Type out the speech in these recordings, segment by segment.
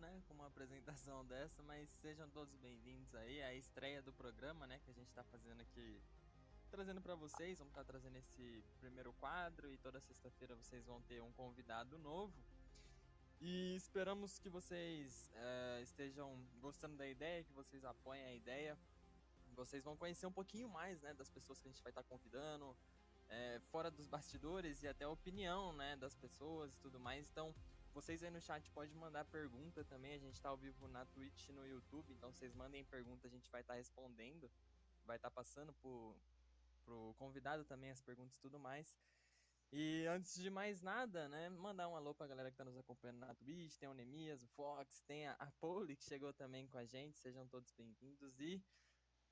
né, com uma apresentação dessa, mas sejam todos bem-vindos aí à estreia do programa, né, que a gente tá fazendo aqui, trazendo para vocês. Vamos estar tá trazendo esse primeiro quadro e toda sexta-feira vocês vão ter um convidado novo. E esperamos que vocês uh, estejam gostando da ideia, que vocês apoiem a ideia. Vocês vão conhecer um pouquinho mais, né, das pessoas que a gente vai estar tá convidando, é, fora dos bastidores e até a opinião, né, das pessoas e tudo mais. Então, vocês aí no chat podem mandar pergunta também. A gente está ao vivo na Twitch e no YouTube, então vocês mandem pergunta, a gente vai estar tá respondendo. Vai estar tá passando pro, pro convidado também as perguntas e tudo mais. E antes de mais nada, né, mandar um alô pra galera que tá nos acompanhando na Twitch, tem o Nemias, o Fox, tem a, a Poli que chegou também com a gente, sejam todos bem-vindos e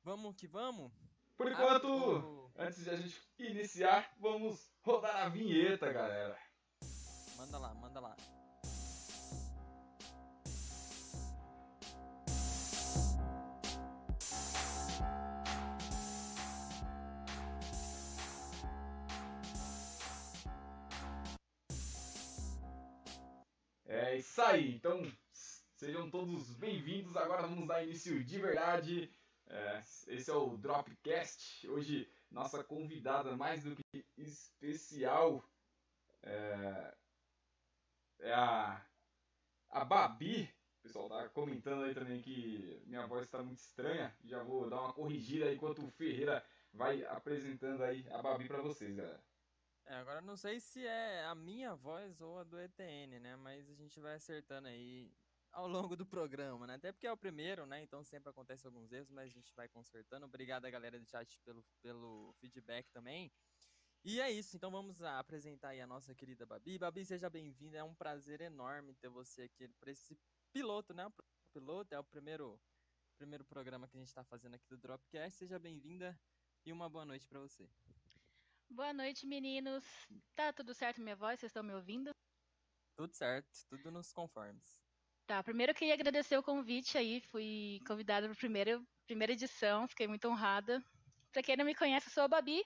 vamos que vamos! Por enquanto, antes de a gente iniciar, vamos rodar a vinheta, galera. Manda lá, manda lá. Então sejam todos bem-vindos. Agora vamos dar início de verdade é, esse é o Dropcast. Hoje, nossa convidada mais do que especial é, é a, a Babi. O pessoal tá comentando aí também que minha voz está muito estranha. Já vou dar uma corrigida enquanto o Ferreira vai apresentando aí a Babi para vocês, galera. É, agora não sei se é a minha voz ou a do ETN, né? Mas a gente vai acertando aí ao longo do programa, né? Até porque é o primeiro, né? Então sempre acontece alguns erros, mas a gente vai consertando. Obrigado galera do chat pelo, pelo feedback também. E é isso, então vamos apresentar aí a nossa querida Babi. Babi, seja bem-vinda, é um prazer enorme ter você aqui para esse piloto, né? O piloto é o primeiro, primeiro programa que a gente está fazendo aqui do Dropcast. Seja bem-vinda e uma boa noite para você. Boa noite, meninos. Tá tudo certo minha voz? Vocês estão me ouvindo? Tudo certo, tudo nos conformes. Tá, primeiro eu queria agradecer o convite aí, fui convidada para a primeira, primeira edição, fiquei muito honrada. Para quem não me conhece, eu sou a Babi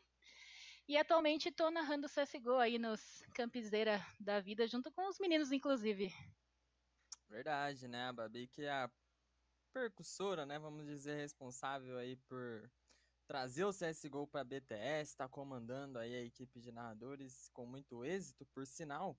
e atualmente estou narrando CSGO aí nos Campiseira da Vida, junto com os meninos, inclusive. Verdade, né? A Babi que é a percussora, né? Vamos dizer, responsável aí por trazer o CSGO para a BTS, está comandando aí a equipe de narradores com muito êxito, por sinal.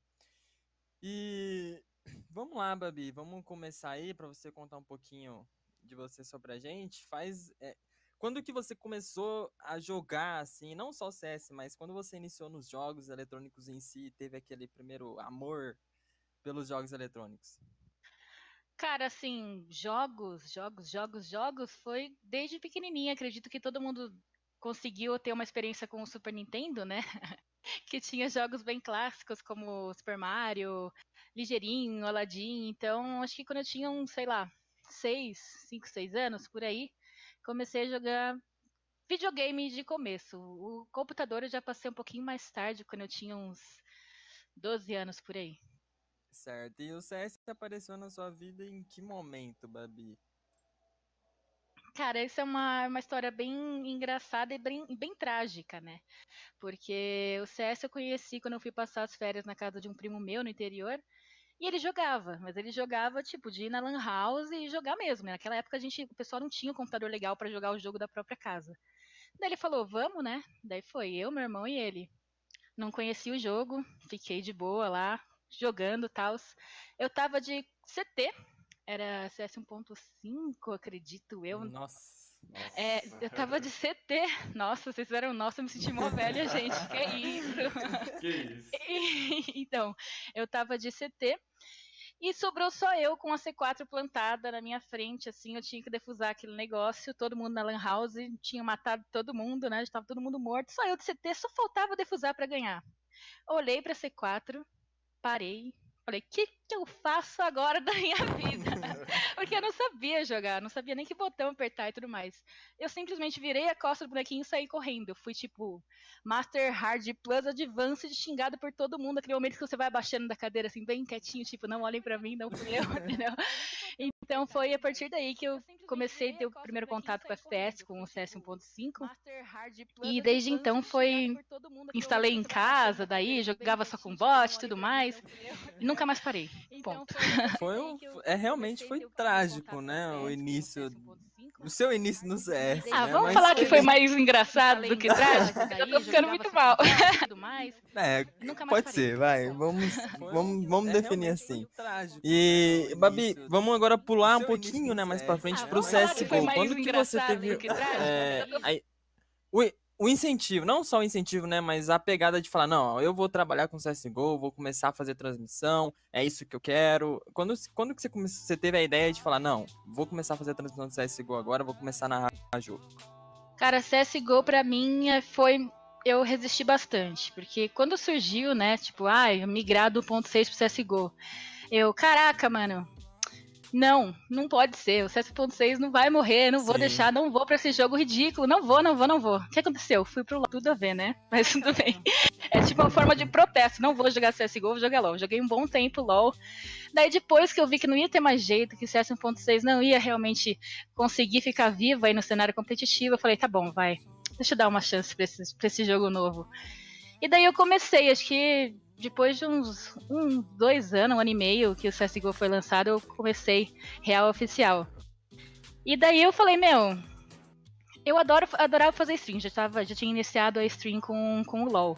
E Vamos lá, Babi, vamos começar aí para você contar um pouquinho de você sobre a gente. Faz é, quando que você começou a jogar assim, não só CS, mas quando você iniciou nos jogos eletrônicos em si, teve aquele primeiro amor pelos jogos eletrônicos? Cara, assim, jogos, jogos, jogos, jogos, foi desde pequenininha. Acredito que todo mundo conseguiu ter uma experiência com o Super Nintendo, né? que tinha jogos bem clássicos como Super Mario, Ligeirinho, Aladdin. Então, acho que quando eu tinha uns, sei lá, seis, cinco, seis anos por aí, comecei a jogar videogame de começo. O computador eu já passei um pouquinho mais tarde, quando eu tinha uns 12 anos por aí. Certo. E o CS apareceu na sua vida em que momento, Babi? Cara, isso é uma, uma história bem engraçada e bem, bem trágica, né? Porque o CS eu conheci quando eu fui passar as férias na casa de um primo meu no interior. E ele jogava, mas ele jogava tipo de ir na lan house e jogar mesmo. Né? Naquela época a gente, o pessoal não tinha um computador legal para jogar o jogo da própria casa. Daí ele falou: "Vamos, né?" Daí foi eu, meu irmão e ele. Não conhecia o jogo, fiquei de boa lá jogando, tals. Eu tava de CT, era CS 1.5, acredito eu. Nossa. É, eu tava de CT. Nossa, vocês fizeram nossa, eu me senti mó velha, gente. Que isso? que isso? E, então, eu tava de CT. E sobrou só eu com a C4 plantada na minha frente, assim, eu tinha que defusar aquele negócio, todo mundo na lan house, tinha matado todo mundo, né, estava todo mundo morto, só eu de CT, só faltava defusar para ganhar. Olhei para C4, parei, Falei, o que, que eu faço agora da minha vida? Porque eu não sabia jogar, não sabia nem que botão apertar e tudo mais. Eu simplesmente virei a costa do bonequinho e saí correndo. Eu fui tipo Master Hard Plus Advanced xingado por todo mundo. Aquele momento que você vai abaixando da cadeira assim, bem quietinho, tipo, não olhem para mim, não fui eu, entendeu? Então foi a partir daí que eu comecei a ter o primeiro contato com o FPS, com o CS 1.5. E desde então foi. Instalei em casa, daí jogava só com bot e tudo mais. E nunca mais parei. Então, foi, um, é realmente foi trágico, né? O início o seu início no CS. Ah, né? vamos Mas falar que foi mais engraçado do que trágico? Eu tô ficando muito mal. É, pode ser, vai. Vamos, vamos, vamos é definir assim. E, Babi, vamos agora pular um pouquinho, né, mais pra frente ah, pro CSGO. Quando que você teve. É, aí, o, o incentivo, não só o incentivo, né, mas a pegada de falar, não, eu vou trabalhar com CSGO, vou começar a fazer transmissão, é isso que eu quero. Quando, quando que você, você teve a ideia de falar, não, vou começar a fazer a transmissão de CSGO agora, vou começar a narrar jogo? Cara, CSGO pra mim é, foi eu resisti bastante, porque quando surgiu, né, tipo, ai, ah, migrar do ponto 6 pro CSGO, eu, caraca, mano, não, não pode ser. O 7.6 não vai morrer, não vou Sim. deixar, não vou pra esse jogo ridículo. Não vou, não vou, não vou. O que aconteceu? Fui pro LoL, tudo a ver, né? Mas tudo bem. É tipo uma forma de protesto. Não vou jogar CSGO, vou jogar LoL. Joguei um bom tempo LoL. Daí depois que eu vi que não ia ter mais jeito, que o CS 1.6 não ia realmente conseguir ficar vivo aí no cenário competitivo, eu falei, tá bom, vai. Deixa eu dar uma chance pra esse, pra esse jogo novo. E daí eu comecei, acho que depois de uns um, dois anos, um ano e meio que o CSGO foi lançado, eu comecei real oficial. E daí eu falei, meu, eu adoro, adorava fazer stream, já, tava, já tinha iniciado a stream com, com o LoL.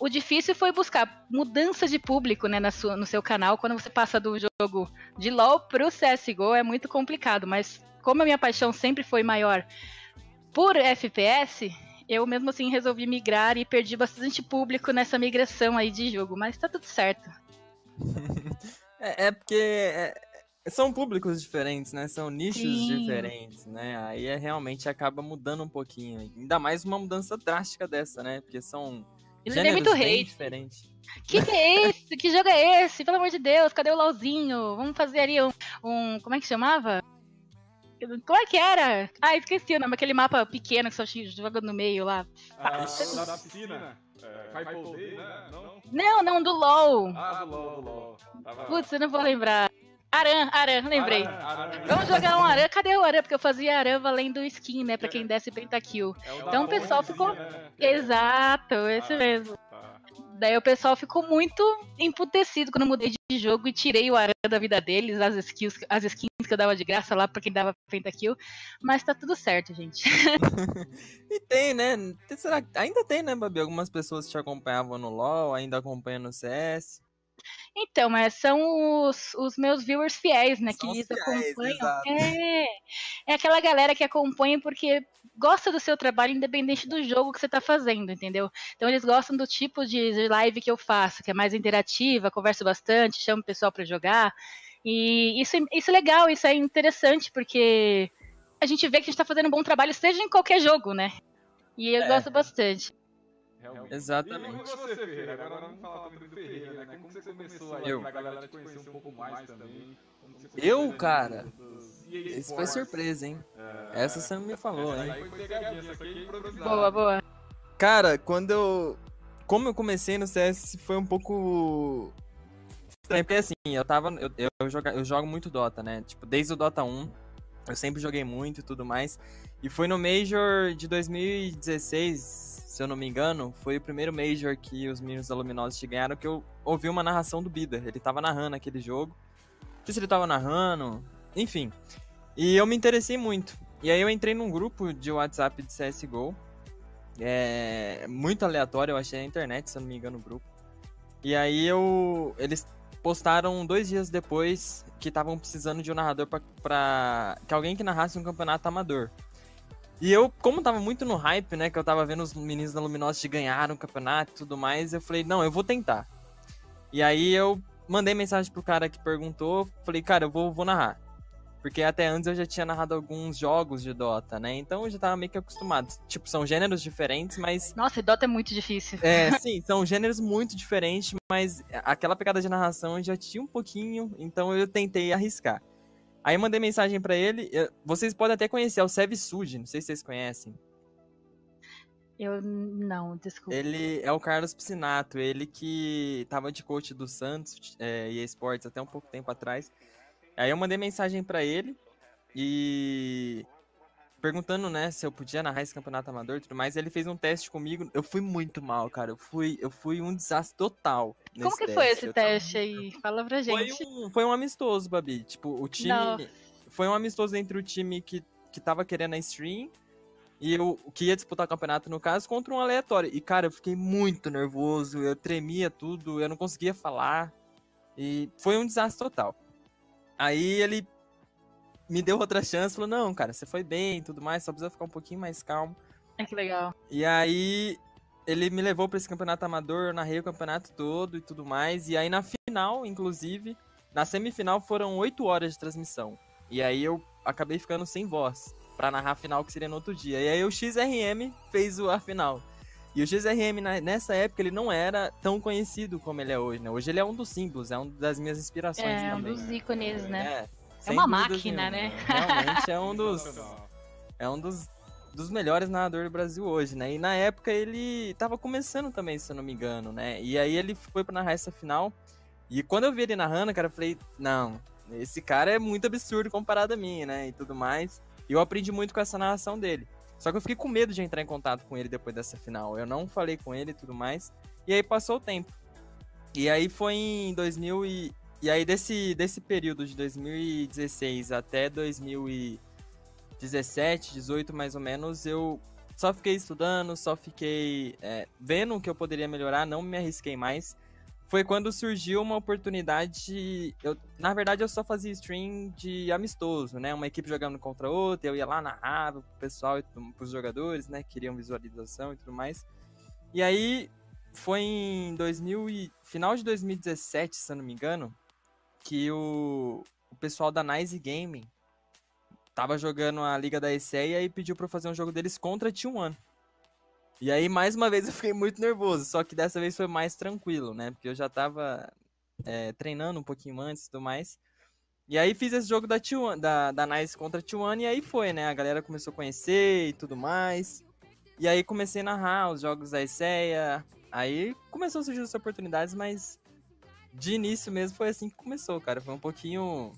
O difícil foi buscar mudança de público né, na sua, no seu canal. Quando você passa do jogo de LoL pro CSGO é muito complicado, mas como a minha paixão sempre foi maior por FPS, eu mesmo assim resolvi migrar e perdi bastante público nessa migração aí de jogo, mas tá tudo certo. é, é, porque é, são públicos diferentes, né? São nichos Sim. diferentes, né? Aí é, realmente acaba mudando um pouquinho. Ainda mais uma mudança drástica dessa, né? Porque são Eu gêneros muito bem hate. diferentes. Que que é esse? que jogo é esse? Pelo amor de Deus, cadê o LOLzinho? Vamos fazer ali um, um como é que chamava? Como é que era? Ah, esqueci o nome, aquele mapa pequeno que só joga no meio lá. Ah, da piscina. É, Day, né? Não? não, não, do LOL. Ah, do LOL, do LOL. Putz, eu não vou lembrar. Aran, Aran, lembrei. Aran, Aran, Vamos jogar um Aran. Cadê o Aran? Porque eu fazia Aran valendo skin, né? Pra quem desse pentakill. É então o pessoal ficou. Né? Exato, esse ah, mesmo. Daí o pessoal ficou muito emputecido quando eu mudei de jogo e tirei o Aran da vida deles, as skills, as skins que eu dava de graça lá pra quem dava pentakill. Mas tá tudo certo, gente. e tem, né? Será que ainda tem, né, Babi? Algumas pessoas te acompanhavam no LoL, ainda acompanham no CS. Então, mas são os, os meus viewers fiéis, né? São que fiéis, acompanham. É, é aquela galera que acompanha porque gosta do seu trabalho, independente do jogo que você está fazendo, entendeu? Então eles gostam do tipo de live que eu faço, que é mais interativa, converso bastante, chamo o pessoal para jogar. E isso, isso é legal, isso é interessante, porque a gente vê que a gente está fazendo um bom trabalho, seja em qualquer jogo, né? E eu é. gosto bastante. Realmente. Exatamente. E você, Ferreira? Agora vamos falar também do Ferreira, né? Como você começou aí eu. pra galera te conhecer um pouco mais também? Eu, cara? Isso foi surpresa, hein? É... Essa você não me falou, hein? Boa, boa. Cara, quando eu... Como eu comecei no CS, foi um pouco... Porque assim, eu tava... Eu, eu, jogo, eu jogo muito Dota, né? Tipo, desde o Dota 1, eu sempre joguei muito e tudo mais. E foi no Major de 2016 se eu não me engano, foi o primeiro Major que os meninos da Luminosity ganharam que eu ouvi uma narração do Bida. Ele tava narrando aquele jogo. Não sei se ele tava narrando, enfim. E eu me interessei muito. E aí eu entrei num grupo de WhatsApp de CSGO. É muito aleatório, eu achei na internet, se eu não me engano, o grupo. E aí eu. Eles postaram dois dias depois que estavam precisando de um narrador pra. que alguém que narrasse um campeonato amador. E eu, como tava muito no hype, né, que eu tava vendo os meninos da Luminosity ganhar o campeonato e tudo mais, eu falei, não, eu vou tentar. E aí eu mandei mensagem pro cara que perguntou, falei, cara, eu vou, vou narrar. Porque até antes eu já tinha narrado alguns jogos de Dota, né? Então eu já tava meio que acostumado. Tipo, são gêneros diferentes, mas. Nossa, Dota é muito difícil. É, sim, são gêneros muito diferentes, mas aquela pegada de narração eu já tinha um pouquinho, então eu tentei arriscar. Aí eu mandei mensagem para ele. Vocês podem até conhecer, é o Sev Sud, não sei se vocês conhecem. Eu não, desculpa. Ele é o Carlos Piscinato, ele que tava de coach do Santos é, e Esportes até um pouco tempo atrás. Aí eu mandei mensagem para ele e perguntando, né, se eu podia narrar esse campeonato amador e tudo mais, ele fez um teste comigo. Eu fui muito mal, cara. Eu fui, eu fui um desastre total. Como que teste. foi esse eu teste tava... aí? Fala pra gente. Foi um, foi um amistoso, Babi. Tipo, o time. Não. Foi um amistoso entre o time que, que tava querendo a stream e eu que ia disputar o campeonato, no caso, contra um aleatório. E, cara, eu fiquei muito nervoso, eu tremia tudo, eu não conseguia falar. E foi um desastre total. Aí ele me deu outra chance, falou, não, cara, você foi bem e tudo mais, só precisa ficar um pouquinho mais calmo. É que legal. E aí ele me levou para esse campeonato amador, eu narrei o campeonato todo e tudo mais. E aí na final, inclusive, na semifinal foram oito horas de transmissão. E aí eu acabei ficando sem voz para narrar a final que seria no outro dia. E aí o XRM fez a final. E o XRM nessa época ele não era tão conhecido como ele é hoje, né? Hoje ele é um dos símbolos, é um das minhas inspirações é, também. É, um dos ícones, né? É, é uma máquina, nenhuma. né? Realmente é um dos é um dos, dos melhores narradores do Brasil hoje, né? E na época ele tava começando também, se eu não me engano, né? E aí ele foi para narrar essa final. E quando eu vi ele narrando, cara, eu falei, não, esse cara é muito absurdo comparado a mim, né? E tudo mais. E eu aprendi muito com essa narração dele. Só que eu fiquei com medo de entrar em contato com ele depois dessa final. Eu não falei com ele e tudo mais. E aí passou o tempo. E aí foi em 2000 e... E aí desse, desse período de 2016 até 2017, 18 mais ou menos, eu só fiquei estudando, só fiquei é, vendo o que eu poderia melhorar, não me arrisquei mais foi quando surgiu uma oportunidade. Eu, na verdade, eu só fazia stream de amistoso, né? Uma equipe jogando contra outra, eu ia lá narrava pro pessoal e pros jogadores, né? Queriam visualização e tudo mais. E aí foi em 2000 e, final de 2017, se eu não me engano, que o, o pessoal da Nice Gaming tava jogando a Liga da ESEA e pediu para fazer um jogo deles contra a T1. E aí, mais uma vez, eu fiquei muito nervoso, só que dessa vez foi mais tranquilo, né? Porque eu já tava é, treinando um pouquinho antes e tudo mais. E aí fiz esse jogo da, T1, da, da Nice contra a T1 e aí foi, né? A galera começou a conhecer e tudo mais. E aí comecei a narrar os jogos da ICEA. Aí começou a surgir as oportunidades, mas de início mesmo foi assim que começou, cara. Foi um pouquinho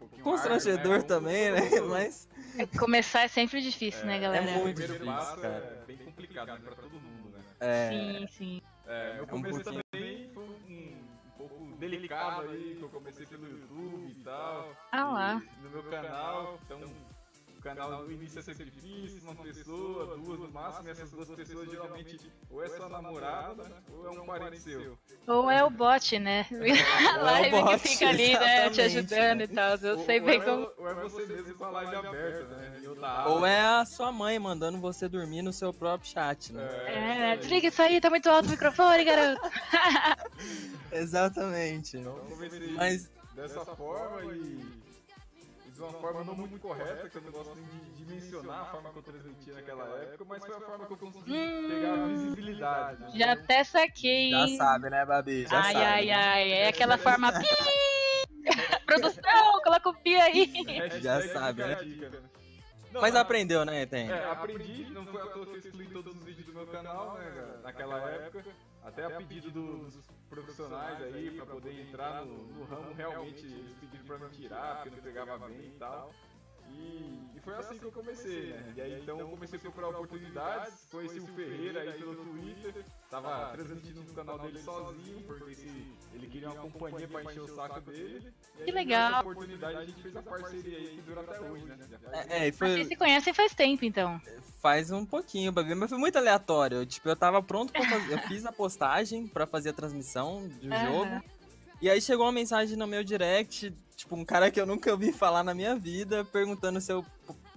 um constrangedor ar, né? também, né? Mas. É, começar é sempre difícil, né, é, né, galera? É muito difícil, cara. É bem complicado né, pra todo mundo, né? É... Sim, sim. É, meu começo um pouquinho... também foi um, um pouco delicado aí, que eu comecei pelo YouTube e tal. Ah lá. no meu canal, então o canal no início é sempre difícil, uma pessoa, duas no máximo, e essas duas pessoas geralmente ou é sua namorada, né, ou é um parente seu. Ou é o bot, né? É, a live é bot, que fica ali, né, te ajudando e tal. Eu ou, sei bem é, como. Ou é você mesmo com a live aberta, né? Ou é a sua mãe mandando você dormir no seu próprio chat, né? É, é desliga isso aí, tá muito alto o microfone, garoto. Exatamente. Então Mas... dessa forma e de uma forma não muito correta, que eu não gosto nem de, de mencionar a forma que eu transmiti naquela época, mas foi a forma que eu consegui hum, pegar a visibilidade. Né? Já até saquei. Já sabe, né, Babi? Já ai, sabe, ai, né? ai. É aquela forma. Produção, coloca o pi aí. Já sabe, né? Não, Mas aprendeu, né, tem? É, aprendi, não foi à toa que eu excluí todos os vídeos do meu canal, né, naquela época, até a pedido dos profissionais aí para poder entrar no, no, ramo realmente eles pediram para me tirar porque não pegava bem e tal. E, e, foi assim que eu comecei, né? E aí então eu comecei a procurar oportunidades, conheci o Ferreira aí pelo Twitter, tava transmitindo no canal dele sozinho, porque se ele queria uma companhia para encher o saco dele. Que legal! oportunidade a gente fez a parceria aí que dura até hoje, né? É, é, foi... Vocês se conhecem faz tempo então? Faz um pouquinho, Babi, mas foi muito aleatório. Tipo, eu tava pronto pra fazer. eu fiz a postagem pra fazer a transmissão do uhum. jogo. E aí chegou uma mensagem no meu direct, tipo, um cara que eu nunca ouvi falar na minha vida, perguntando se eu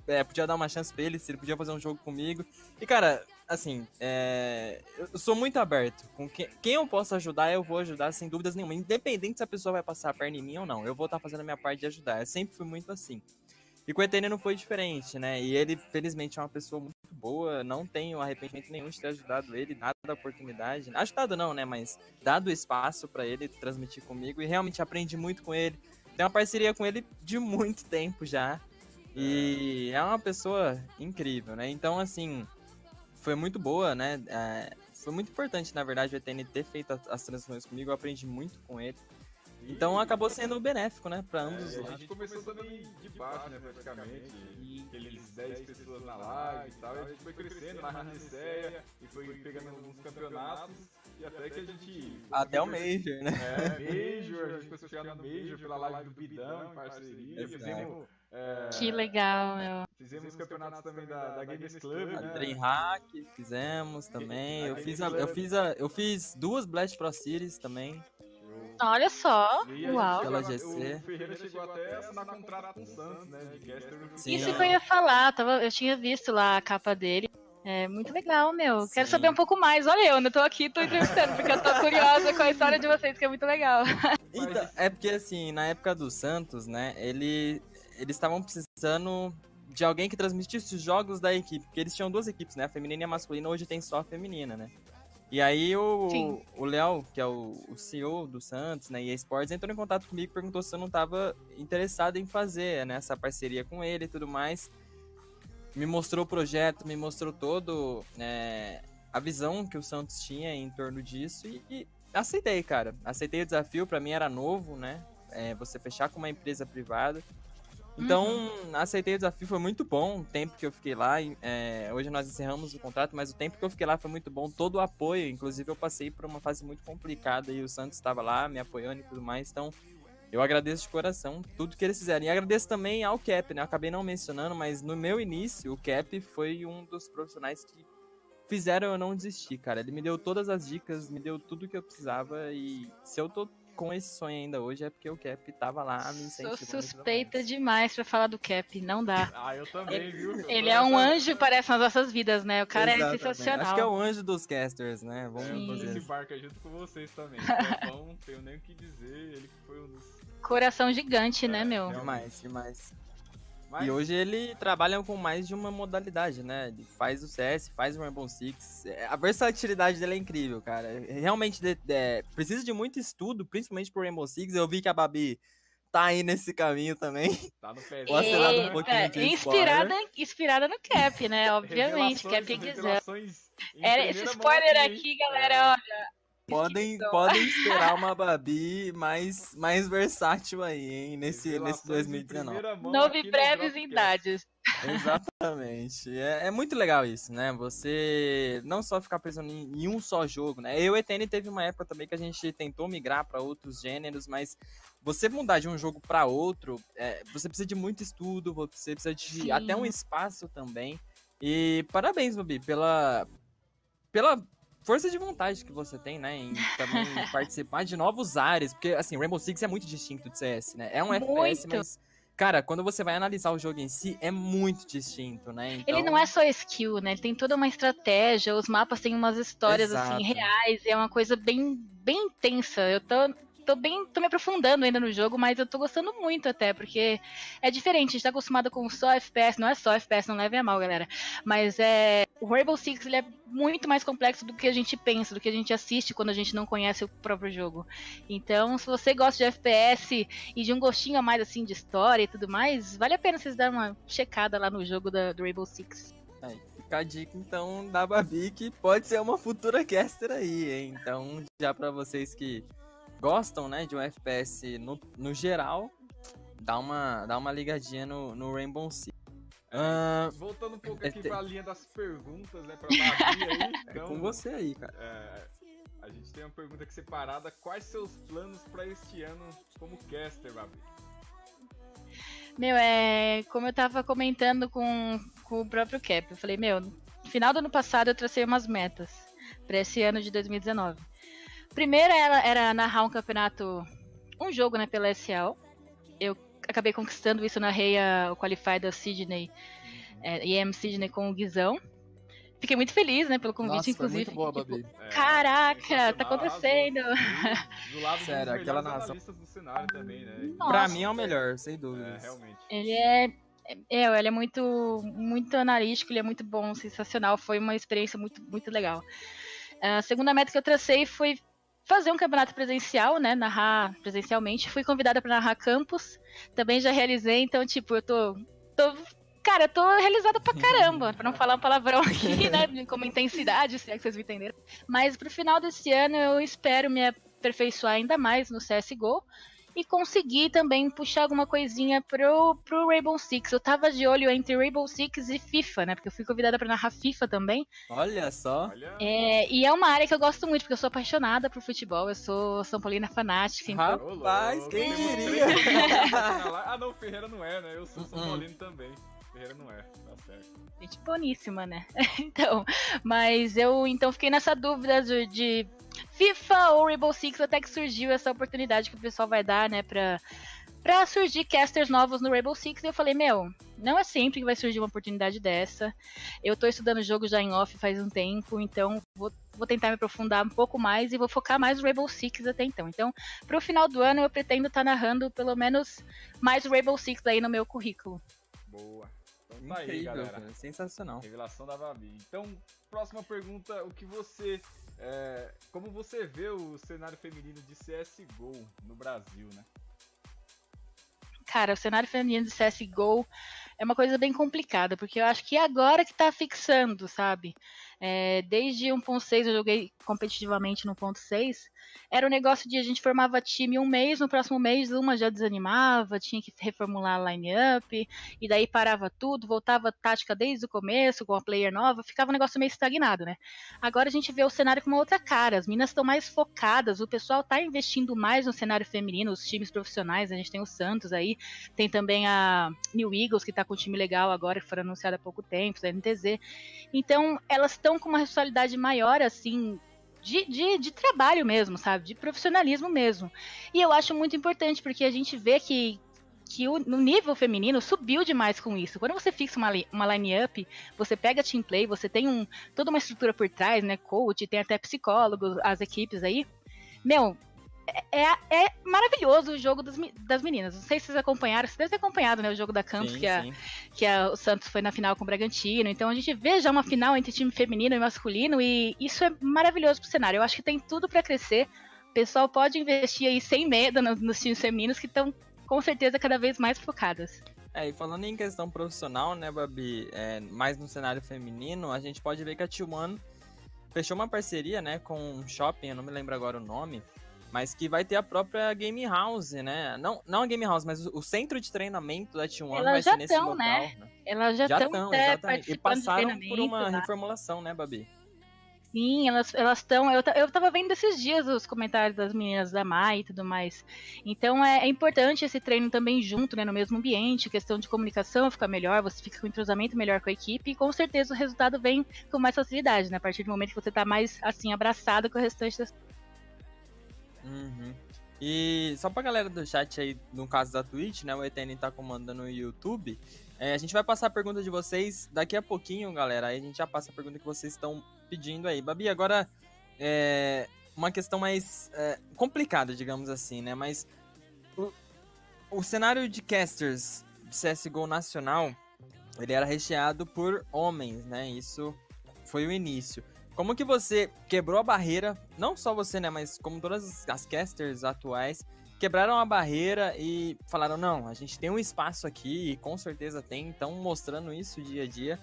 é, podia dar uma chance pra ele, se ele podia fazer um jogo comigo. E, cara, assim, é, eu sou muito aberto. Com quem, quem eu posso ajudar, eu vou ajudar sem dúvidas nenhuma. Independente se a pessoa vai passar a perna em mim ou não, eu vou estar fazendo a minha parte de ajudar. Eu sempre fui muito assim. E com o Etênio não foi diferente, né? E ele, felizmente, é uma pessoa muito boa. Não tenho arrependimento nenhum de ter ajudado ele, dado a oportunidade. Ajudado não, né? Mas dado espaço para ele transmitir comigo. E realmente aprendi muito com ele. Tenho uma parceria com ele de muito tempo já. E é uma pessoa incrível, né? Então, assim, foi muito boa, né? É, foi muito importante, na verdade, o ETN ter feito as, as transições comigo. Eu aprendi muito com ele. Então acabou sendo benéfico, né, pra ambos os É, a gente começou também de baixo, né, praticamente. Aqueles 10 pessoas na live e tal, e a gente foi crescendo, narrando Odisseia, e foi pegando alguns campeonatos, e até que a gente... Até o conseguiu Major, né? É, Major, a gente conseguiu chegar no Major pela live do Bidão, em parceria, Exato. fizemos... é, Que legal, meu. Fizemos campeonatos também da, da Games Club, A né? Dreamhack fizemos também. Eu fiz, a- eu fiz, a- eu fiz duas Blast Pro Series também. Olha só. Uau. chegou Pela GC. O Ferreira chegou até a assinar contrato com o Santos, né? De Sim, Isso que eu ia falar, tava, eu tinha visto lá a capa dele. É muito legal, meu. Quero Sim. saber um pouco mais. Olha, eu ainda tô aqui, tô entrevistando, porque eu tô curiosa com a história de vocês, que é muito legal. Então, é porque assim, na época do Santos, né, ele, eles estavam precisando de alguém que transmitisse os jogos da equipe, porque eles tinham duas equipes, né, a feminina e a masculina, hoje tem só a feminina, né. E aí o o Léo, que é o, o CEO do Santos, né, e a Sports, entrou em contato comigo e perguntou se eu não tava interessado em fazer, né, essa parceria com ele e tudo mais. Me mostrou o projeto, me mostrou todo é, a visão que o Santos tinha em torno disso e, e aceitei, cara. Aceitei o desafio, pra mim era novo, né? É, você fechar com uma empresa privada. Então, aceitei o desafio, foi muito bom o tempo que eu fiquei lá. é, hoje nós encerramos o contrato, mas o tempo que eu fiquei lá foi muito bom. Todo o apoio, inclusive eu passei por uma fase muito complicada e o Santos estava lá me apoiando e tudo mais. Então, eu agradeço de coração tudo que eles fizeram. E agradeço também ao Cap, né? Eu acabei não mencionando, mas no meu início, o Cap foi um dos profissionais que fizeram eu não desistir, cara. Ele me deu todas as dicas, me deu tudo que eu precisava. E se eu tô com esse sonho ainda hoje, é porque o Cap tava lá me Sou incentivando. tudo suspeita mais. demais pra falar do Cap, não dá. Ah, eu também, viu? Eu Ele é um anjo, parece, nas nossas vidas, né? O cara é Exatamente. sensacional. Acho que é o anjo dos casters, né? É, Vamos eu tô dizer. nesse barco junto com vocês também. É bom, não tenho nem o que dizer. Ele que foi um dos. Coração gigante, né, É, meu? realmente. Demais, demais. Mas, E hoje ele trabalha com mais de uma modalidade, né? Ele faz o CS, faz o Rainbow Six. É, A versatilidade dele é incrível, cara. Realmente de- de- precisa de muito estudo, principalmente pro Rainbow Six. Eu vi que a Babi tá aí nesse caminho também. tá no pé. Um pouquinho Eita, de inspirada, inspirada no Cap, né? Obviamente, Cap quiser. Era esse spoiler aqui, galera, olha. Podem, Então. podem esperar uma Babi mais, mais versátil aí, hein? Nesse, nesse 2019. Nove breves em idades. Exatamente. É, é muito legal isso, né? Você não só ficar preso em, em um só jogo, né? Eu e Etene teve uma época também que a gente tentou migrar para outros gêneros, mas você mudar de um jogo para outro, é, você precisa de muito estudo, você precisa de Sim. até um espaço também. E parabéns, Babi, pela pela força de vontade que você tem, né, em também participar de novos áreas, porque assim, Rainbow Six é muito distinto do CS, né? É um FPS, Muito. mas cara, quando você vai analisar o jogo em si, é muito distinto, né? Então, Ele não é só skill, né? Ele tem toda uma estratégia, os mapas têm umas histórias Exato. assim reais, e é uma coisa bem bem intensa. Eu tô tô bem, tô me aprofundando ainda no jogo, mas eu tô gostando muito até, porque é diferente, a gente tá acostumado com só FPS, não é só FPS, não leve a mal, galera. Mas é, o Rainbow Six ele é muito mais complexo do que a gente pensa, do que a gente assiste quando a gente não conhece o próprio jogo. Então, se você gosta de FPS e de um gostinho a mais assim de história e tudo mais, vale a pena vocês darem uma checada lá no jogo da, do Rainbow Six. Aí, fica a dica então da Babi que pode ser uma futura caster aí, hein? Então, já pra vocês que gostam, né, de um FPS no, no geral, dá uma, dá uma ligadinha no, no Rainbow Six. Ah, Voltando um pouco é aqui te- pra linha das perguntas, né, pra Babi aí. é Então, com você aí, cara. é, a gente tem uma pergunta aqui separada. Quais seus planos pra este ano como caster, Babi? Meu, é. Como eu tava comentando com, com o próprio Cap, eu falei, meu, no final do ano passado eu tracei umas metas pra esse ano de 2019. Primeira era, era narrar um campeonato, um jogo, né, pela SL. Eu acabei conquistando isso na Reia, o Qualify da Sydney, é, EM Sydney com o Guizão. Fiquei muito feliz, né, pelo convite, Nossa, foi inclusive. muito boa, Tipo, Babi. É, Caraca, tá acontecendo. Do lado dos Sério, aquela narração- do cenário também, né? Nossa. Pra mim é o melhor, sem É, dúvidas. realmente. Ele é, é, ele é muito, muito analítico, ele é muito bom, sensacional. Foi uma experiência muito, muito legal. A segunda meta que eu tracei foi fazer um campeonato presencial, né? Narrar presencialmente. Fui convidada para narrar campus. Também já realizei, então, tipo, eu tô. tô cara, eu tô realizada pra caramba, pra não falar um palavrão aqui, né? Como intensidade, se é que vocês me entenderam. Mas pro final desse ano eu espero me aperfeiçoar ainda mais no CSGO. E consegui também puxar alguma coisinha pro, pro Rainbow Six. Eu tava de olho entre Rainbow Six e FIFA, né? Porque eu fui convidada para narrar FIFA também. Olha só. É, e é uma área que eu gosto muito, porque eu sou apaixonada por futebol. Eu sou São Paulina fanática. Então... Rapaz, quem diria? ah, não, Ferreira não é, né? Eu sou São Paulino também. Ferreira não é, tá certo. Gente boníssima, né? então, mas eu então fiquei nessa dúvida de, de FIFA ou Rainbow Six até que surgiu essa oportunidade que o pessoal vai dar, né, pra, pra surgir casters novos no Rainbow Six. E eu falei, meu, não é sempre que vai surgir uma oportunidade dessa. Eu tô estudando o jogo já em off faz um tempo, então vou, vou tentar me aprofundar um pouco mais e vou focar mais no Rainbow Six até então. Então, pro final do ano eu pretendo estar tá narrando pelo menos mais o Rainbow Six aí no meu currículo. Boa. Então tá Incrível, aí, galera. Sensacional. Revelação da Babi. Então, próxima pergunta, o que você é, como você vê o cenário feminino de CSGO no Brasil, né? Cara, o cenário feminino de CSGO é uma coisa bem complicada, porque eu acho que é agora que tá fixando, sabe? É, desde 1.6 eu joguei competitivamente no 1.6 era um negócio de a gente formava time um mês, no próximo mês uma já desanimava, tinha que reformular a line-up, e daí parava tudo, voltava tática desde o começo, com a player nova, ficava um negócio meio estagnado, né? Agora a gente vê o cenário com uma outra cara, as minas estão mais focadas, o pessoal tá investindo mais no cenário feminino, os times profissionais, a gente tem o Santos aí, tem também a New Eagles, que tá com um time legal agora, que foi anunciado há pouco tempo, da NTZ. Então, elas estão com uma responsabilidade maior, assim, de, de, de, trabalho mesmo, sabe? De profissionalismo mesmo. E eu acho muito importante, porque a gente vê que, que o, no nível feminino subiu demais com isso. Quando você fixa uma, uma line-up, você pega team play, você tem um, toda uma estrutura por trás, né? Coach, tem até psicólogos, as equipes aí. Meu, é, é, maravilhoso o jogo das, das meninas. Não sei se vocês acompanharam, vocês devem ter acompanhado né, o jogo da Campos, que, a, que a, o Santos foi na final com o Bragantino. Então a gente vê já uma final entre time feminino e masculino, e isso é maravilhoso pro cenário. Eu acho que tem tudo para crescer. O pessoal pode investir aí sem medo nos, nos times femininos que estão com certeza cada vez mais focadas. É, e falando em questão profissional, né, Babi, é, mais no cenário feminino, a gente pode ver que a T1 fechou uma parceria, né, com um shopping, eu não me lembro agora o nome, mas que vai ter a própria Game House, né? Não, não a Game House, mas o, centro de treinamento da T1 vai ser nesse tão, local. Né? né? Elas já estão, exatamente. E passaram por uma tá? reformulação, né, Babi? Sim, elas estão. Eu, eu tava vendo esses dias os comentários das meninas da Mai e tudo mais. Então é, é, importante esse treino também junto, né? No mesmo ambiente, questão de comunicação fica melhor, você fica com entrosamento melhor com a equipe e com certeza o resultado vem com mais facilidade, né? A partir do momento que você tá mais assim, abraçado com o restante das Uhum. E só pra galera do chat aí, no caso da Twitch, né? O Etn tá comandando o YouTube. É, a gente vai passar a pergunta de vocês daqui a pouquinho, galera. Aí a gente já passa a pergunta que vocês estão pedindo aí. Babi, agora é uma questão mais é, complicada, digamos assim, né? Mas o, o cenário de casters de CSGO nacional, ele era recheado por homens, né? Isso foi o início. Como que você quebrou a barreira, não só você, né, mas como todas as casters atuais, quebraram a barreira e falaram, não, a gente tem um espaço aqui e com certeza tem, então mostrando isso dia a dia.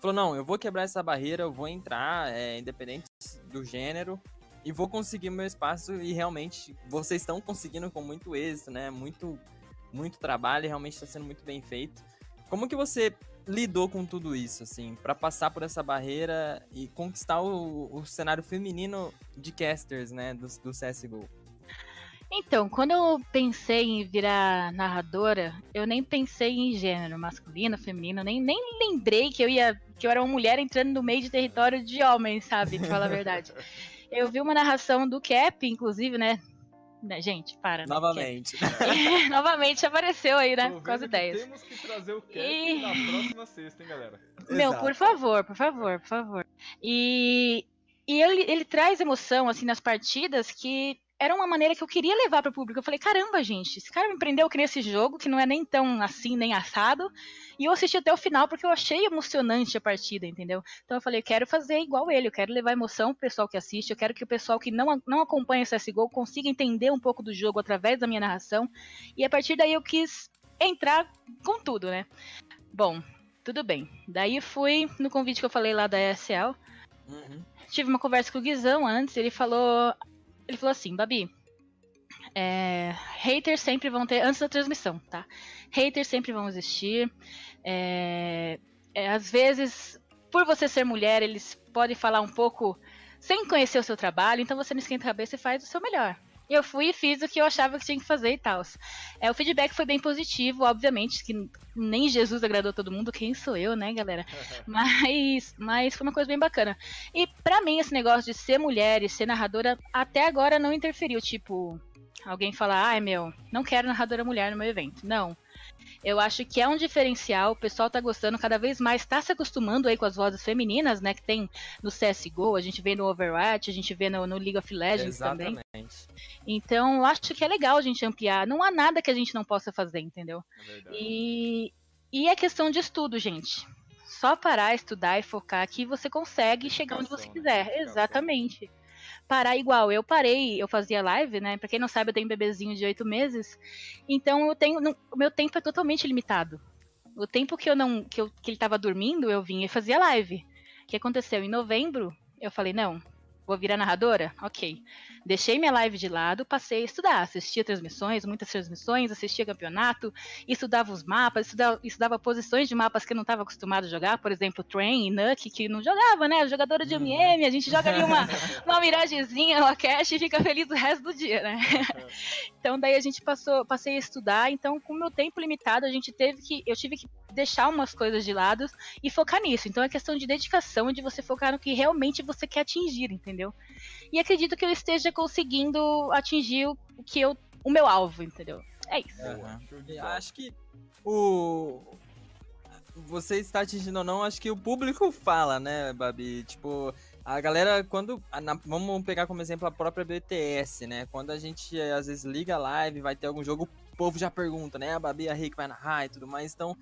Falou, não, eu vou quebrar essa barreira, eu vou entrar, é, independente do gênero, e vou conseguir meu espaço e realmente vocês estão conseguindo com muito êxito, né? Muito, muito trabalho, realmente está sendo muito bem feito. Como que você lidou com tudo isso, assim, para passar por essa barreira e conquistar o, o cenário feminino de casters, né, do, do CSGO? Então, quando eu pensei em virar narradora, eu nem pensei em gênero, masculino, feminino, nem, nem lembrei que eu ia que eu era uma mulher entrando no meio de território de homens, sabe? Pra falar a verdade. Eu vi uma narração do Cap, inclusive, né? Né, gente, para. Né? Novamente. É, novamente apareceu aí, né? Com as ideias. Temos que trazer o Cap e... na próxima sexta, hein, galera? Meu, Exato. por favor, por favor, por favor. E, e ele, ele traz emoção, assim, nas partidas que era uma maneira que eu queria levar para o público. Eu falei, caramba, gente, esse cara me prendeu que nesse jogo, que não é nem tão assim, nem assado. E eu assisti até o final porque eu achei emocionante a partida, entendeu? Então eu falei, eu quero fazer igual ele, eu quero levar emoção pro pessoal que assiste, eu quero que o pessoal que não, não acompanha o CSGO consiga entender um pouco do jogo através da minha narração. E a partir daí eu quis entrar com tudo, né? Bom, tudo bem. Daí fui no convite que eu falei lá da ESL. Uhum. Tive uma conversa com o Guizão antes, ele falou ele falou assim, Babi, É, haters sempre vão ter, antes da transmissão, tá? Haters sempre vão existir. É, é, às vezes, por você ser mulher, eles podem falar um pouco sem conhecer o seu trabalho, então você não esquenta a cabeça e faz o seu melhor. Eu fui e fiz o que eu achava que tinha que fazer e tal. É, o feedback foi bem positivo, obviamente, que nem Jesus agradou todo mundo, quem sou eu, né, galera? mas, mas foi uma coisa bem bacana. E para mim, esse negócio de ser mulher e ser narradora, até agora não interferiu. Tipo, alguém falar, ai meu, não quero narradora mulher no meu evento. Não. Eu acho que é um diferencial, o pessoal tá gostando cada vez mais, tá se acostumando aí com as vozes femininas, né, que tem no CSGO, a gente vê no Overwatch, a gente vê no, no League of Legends Exatamente. também. Então, eu acho que é legal a gente ampliar, não há nada que a gente não possa fazer, entendeu? É e, e é questão de estudo, gente. Só parar, estudar e focar que você consegue chegar onde você né? quiser. Exatamente parar igual. Eu parei, eu fazia live, né? Pra quem não sabe, eu tenho um bebezinho de oito meses. Então eu tenho. o meu tempo é totalmente limitado. O tempo que eu não. que, eu, que ele tava dormindo, eu vinha e fazia live. O que aconteceu? Em novembro, eu falei, não, vou virar narradora? Ok. Deixei minha live de lado, passei a estudar, assistia transmissões, muitas transmissões, assistia campeonato, estudava os mapas, estudava, estudava posições de mapas que eu não estava acostumado a jogar, por exemplo, Train e Nuck, que não jogava, né? Jogadora de MM, a gente joga ali uma, uma miragezinha, uma cash e fica feliz o resto do dia, né? então daí a gente passou, passei a estudar, então com o meu tempo limitado, a gente teve que, eu tive que deixar umas coisas de lado e focar nisso. Então é questão de dedicação, de você focar no que realmente você quer atingir, entendeu? E acredito que eu esteja conseguindo atingir o que eu, o meu alvo, entendeu? É isso. Uhum. Acho que o você está atingindo ou não, acho que o público fala, né, Babi? Tipo, a galera, quando. Na, vamos pegar como exemplo a própria BTS, né? Quando a gente às vezes liga a live, vai ter algum jogo, o povo já pergunta, né? A Babi, a Rick vai narrar e tudo mais. Então,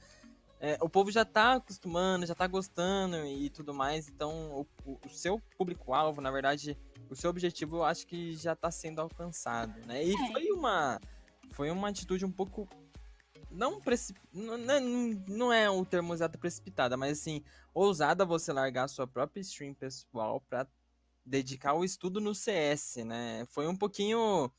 é, o povo já tá acostumando, já tá gostando e tudo mais. Então, o, o seu público-alvo, na verdade, o seu objetivo eu acho que já está sendo alcançado, né? E é. foi uma foi uma atitude um pouco não precip... não, não é o termo exato precipitada, mas assim, ousada você largar a sua própria stream pessoal para dedicar o estudo no CS, né? Foi um pouquinho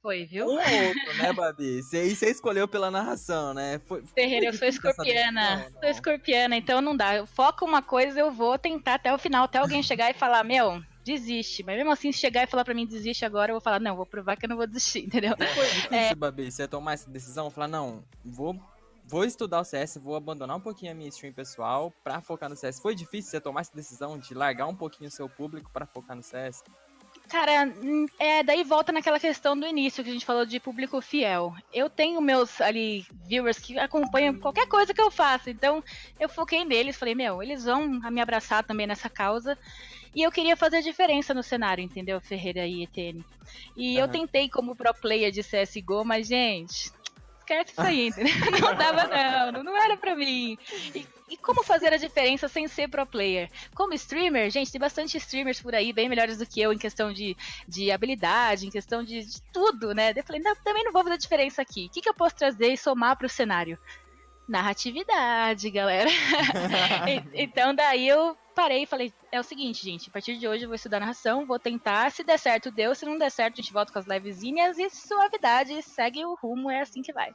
foi, viu? Um outro, né, Babi? E você escolheu pela narração, né? Foi, Ferreira, eu sou escorpiana. Não, não. Sou escorpiana, então não dá. Foca uma coisa, eu vou tentar até o final, até alguém chegar e falar, meu, desiste. Mas mesmo assim, se chegar e falar pra mim desiste agora, eu vou falar, não, vou provar que eu não vou desistir, entendeu? Foi difícil, é... Babi, você tomar essa decisão, falar, não, vou, vou estudar o CS, vou abandonar um pouquinho a minha stream pessoal pra focar no CS. Foi difícil você tomar essa decisão de largar um pouquinho o seu público pra focar no CS? Cara, é, daí volta naquela questão do início que a gente falou de público fiel. Eu tenho meus ali viewers que acompanham qualquer coisa que eu faço, então eu foquei neles, falei, meu, eles vão me abraçar também nessa causa. E eu queria fazer diferença no cenário, entendeu, Ferreira e ETN. E uhum. eu tentei como pro player de CSGO, mas, gente, esquece isso aí, entendeu? Não dava, não, não era pra mim. E, e, como fazer a diferença sem ser pro player? Como streamer, gente, tem bastante streamers por aí, bem melhores do que eu em questão de, de habilidade, em questão de, de tudo, né? Eu falei, não, também não vou fazer diferença aqui. O que, que eu posso trazer e somar pro cenário? Narratividade, galera. então daí eu parei e falei, é o seguinte, gente, a partir de hoje eu vou estudar narração, vou tentar, se der certo, deu, se não der certo, a gente volta com as levezinhas e suavidade, segue o rumo, é assim que vai.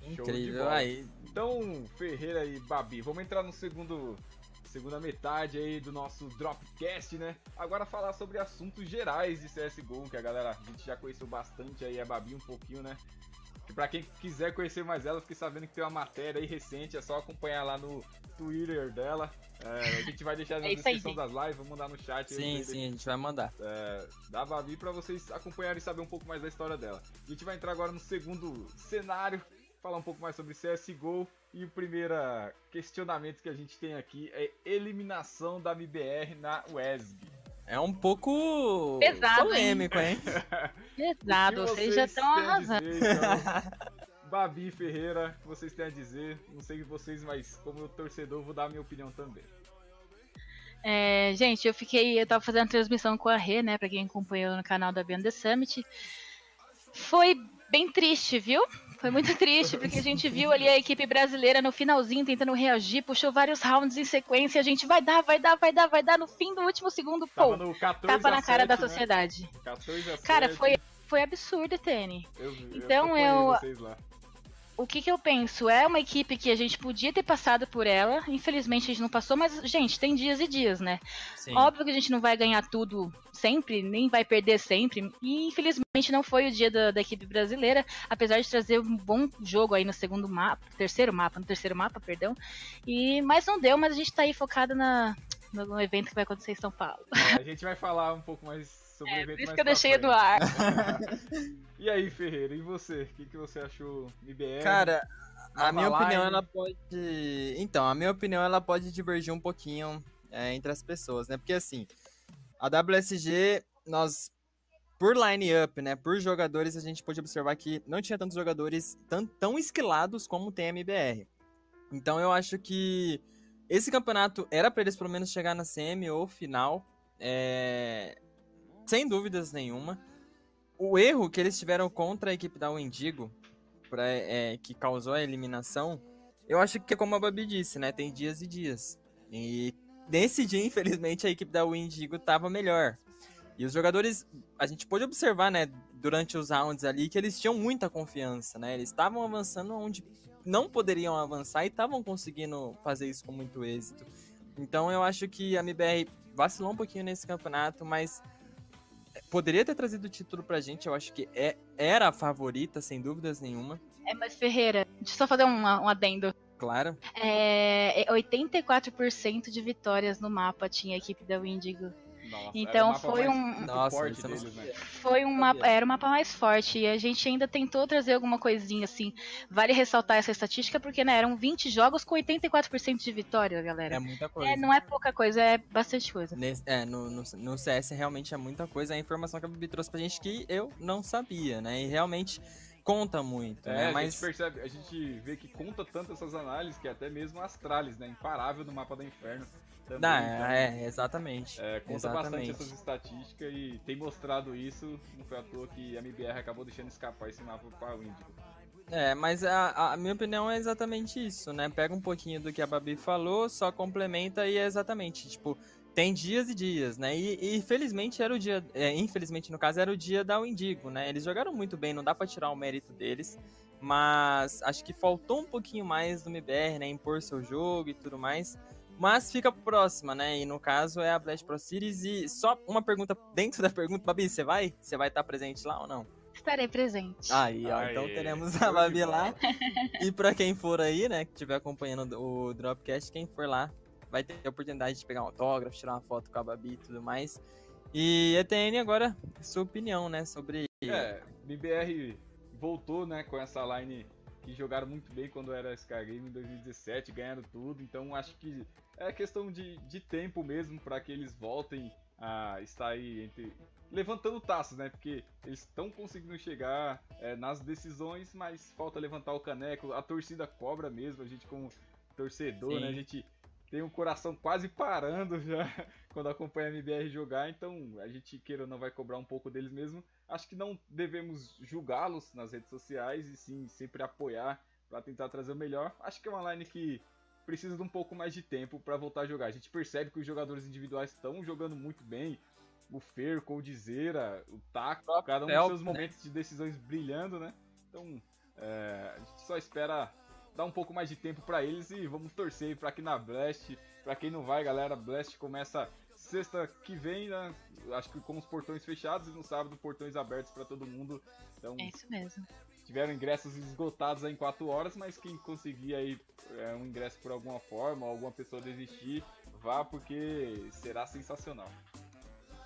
Incrível aí. Então, Ferreira e Babi, vamos entrar no segundo segunda metade aí do nosso Dropcast, né? Agora falar sobre assuntos gerais de CSGO, que a galera, a gente já conheceu bastante aí, a Babi um pouquinho, né? E pra quem quiser conhecer mais ela, fiquei sabendo que tem uma matéria aí recente, é só acompanhar lá no Twitter dela. É, a gente vai deixar na é descrição das lives, vou mandar no chat. Sim, sim, a gente vai mandar. É, da Babi pra vocês acompanharem e saber um pouco mais da história dela. A gente vai entrar agora no segundo cenário, falar um pouco mais sobre CSGO. E o primeiro questionamento que a gente tem aqui é eliminação da MBR na WESB. É um pouco Pesado, polêmico, hein? hein? Pesado, vocês, vocês já estão arrasando. Dizer, então, Babi Ferreira, que vocês têm a dizer? Não sei vocês, mas como torcedor, vou dar a minha opinião também. É, gente, eu fiquei. Eu tava fazendo transmissão com a Rê, né? Pra quem acompanhou no canal da Beyond the Summit. Foi bem triste, viu? Foi muito triste, porque a gente viu ali a equipe brasileira no finalzinho tentando reagir, puxou vários rounds em sequência, a gente vai dar, vai dar, vai dar, vai dar, no fim do último segundo, pô, tapa na cara 7, da né? sociedade. 14 a Cara, foi foi absurdo, Tene. Então, eu, O que que eu penso? É uma equipe que a gente podia ter passado por ela. Infelizmente a gente não passou, mas, gente, tem dias e dias, né? Sim. Óbvio que a gente não vai ganhar tudo sempre, nem vai perder sempre. E infelizmente não foi o dia da, da equipe brasileira, apesar de trazer um bom jogo aí no segundo mapa, terceiro mapa, no terceiro mapa, perdão. E mas não deu, mas a gente tá aí focado na no, evento que vai acontecer em São Paulo. A gente vai falar um pouco mais É, evento por isso mais que eu deixei frente. do ar. E aí, Ferreira, e você? O que, que você achou MBR? Cara, a minha opinião, line? ela pode. Então, a minha opinião, ela pode divergir um pouquinho é, entre as pessoas, né? Porque assim, a WSG, nós. Por line-up, né? Por jogadores, a gente pôde observar que não tinha tantos jogadores tão, tão esquilados como tem a MBR. Então eu acho que esse campeonato era pra eles pelo menos chegar na semi ou final. é, Sem dúvidas nenhuma. O erro que eles tiveram contra a equipe da Wendigo pra, é, que causou a eliminação, eu acho que é como a Babi disse, né? Tem dias e dias. E nesse dia, infelizmente, a equipe da Windigo tava melhor. E os jogadores, a gente pôde observar, né, durante os rounds ali, que eles tinham muita confiança, né? Eles estavam avançando onde não poderiam avançar e estavam conseguindo fazer isso com muito êxito. Então eu acho que a MBR vacilou um pouquinho nesse campeonato, mas poderia ter trazido o título pra gente. Eu acho que é, era a favorita, sem dúvidas nenhuma. É, mas Ferreira, deixa eu só fazer um, um adendo. Claro. É, é 84% de vitórias no mapa tinha a equipe da Windigo. Nossa, Então o mapa foi um- Nossa, forte deles, né? Foi um mapa, era o mapa mais forte e a gente ainda tentou trazer alguma coisinha assim. Vale ressaltar essa estatística porque né, eram 20 jogos com 84% de vitória, É galera. muita coisa. É, não é pouca coisa, é bastante coisa. Nesse- é, no, no, no CS realmente é muita coisa. É a informação que a Bibi trouxe pra gente que eu não sabia, né? E realmente conta muito, É, né? a Mas gente percebe, a gente vê que conta tanto essas análises que até mesmo a Astralis, né? Imparável no mapa da Inferno. Também, Dá, então, é, exatamente. é, conta bastante exatamente. essas estatísticas e tem mostrado isso. Não foi à toa que a MBR acabou deixando escapar esse mapa para o Índico. É, mas a, a minha opinião é exatamente isso, né? Pega um pouquinho do que a Babi falou, só complementa e é exatamente, tipo, tem dias e dias, né? E, e felizmente era o dia, é, infelizmente no caso era o dia da Windigo, né? Eles jogaram muito bem, não dá pra tirar o mérito deles, mas acho que faltou um pouquinho mais do MBR, né? Impor seu jogo e tudo mais. Mas fica próxima, né? E no caso é a Blast Pro Series. E só uma pergunta dentro da pergunta, Babi, você vai? Você vai estar presente lá ou não? Estarei presente. Aí, ó, Aê, então teremos a Babi lá. E pra quem for aí, né, que estiver acompanhando o Dropcast, quem for lá vai ter a oportunidade de pegar um autógrafo, tirar uma foto com a Babi e tudo mais. E ETN, agora, sua opinião, né, sobre. É, MBR voltou, né, com essa line que jogaram muito bem quando era Sky Game em 2017, ganharam tudo, então acho que é questão de, de tempo mesmo para que eles voltem a estar aí entre levantando taças, né? Porque eles estão conseguindo chegar é, nas decisões, mas falta levantar o caneco. A torcida cobra mesmo, a gente como torcedor, Sim. né? A gente tem um coração quase parando já quando acompanha a MBR jogar, então a gente queira ou não vai cobrar um pouco deles mesmo. Acho que não devemos julgá-los nas redes sociais e sim sempre apoiar para tentar trazer o melhor. Acho que é uma line que precisa de um pouco mais de tempo para voltar a jogar. A gente percebe que os jogadores individuais estão jogando muito bem. O Fer, o Coldzera, o Taco, cada um com seus né? momentos de decisões brilhando, né? Então, é, a gente só espera dar um pouco mais de tempo para eles e vamos torcer para que na Blast, para quem não vai, galera, Blast começa sexta que vem, né? Acho que com os portões fechados e no sábado portões abertos para todo mundo. Então, É isso mesmo. Tiveram ingressos esgotados em 4 horas, mas quem conseguir aí é, um ingresso por alguma forma, alguma pessoa desistir, vá porque será sensacional.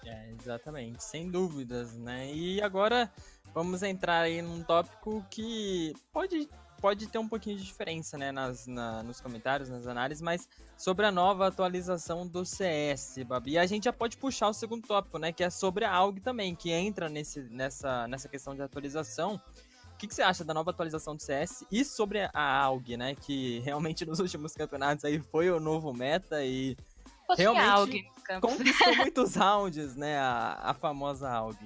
É, exatamente, sem dúvidas, né? E agora vamos entrar aí num tópico que pode, pode ter um pouquinho de diferença, né, nas, na- nos comentários, nas análises, mas sobre a nova atualização do CS, Babi. E a gente já pode puxar o segundo tópico, né, que é sobre a AUG também, que entra nesse, nessa, nessa questão de atualização. O que, que você acha da nova atualização do CS e sobre a AUG, né, que realmente nos últimos campeonatos aí foi o novo meta e Fosse Realmente, AUG nos campos. conquistou muitos rounds, né, a, a famosa AUG.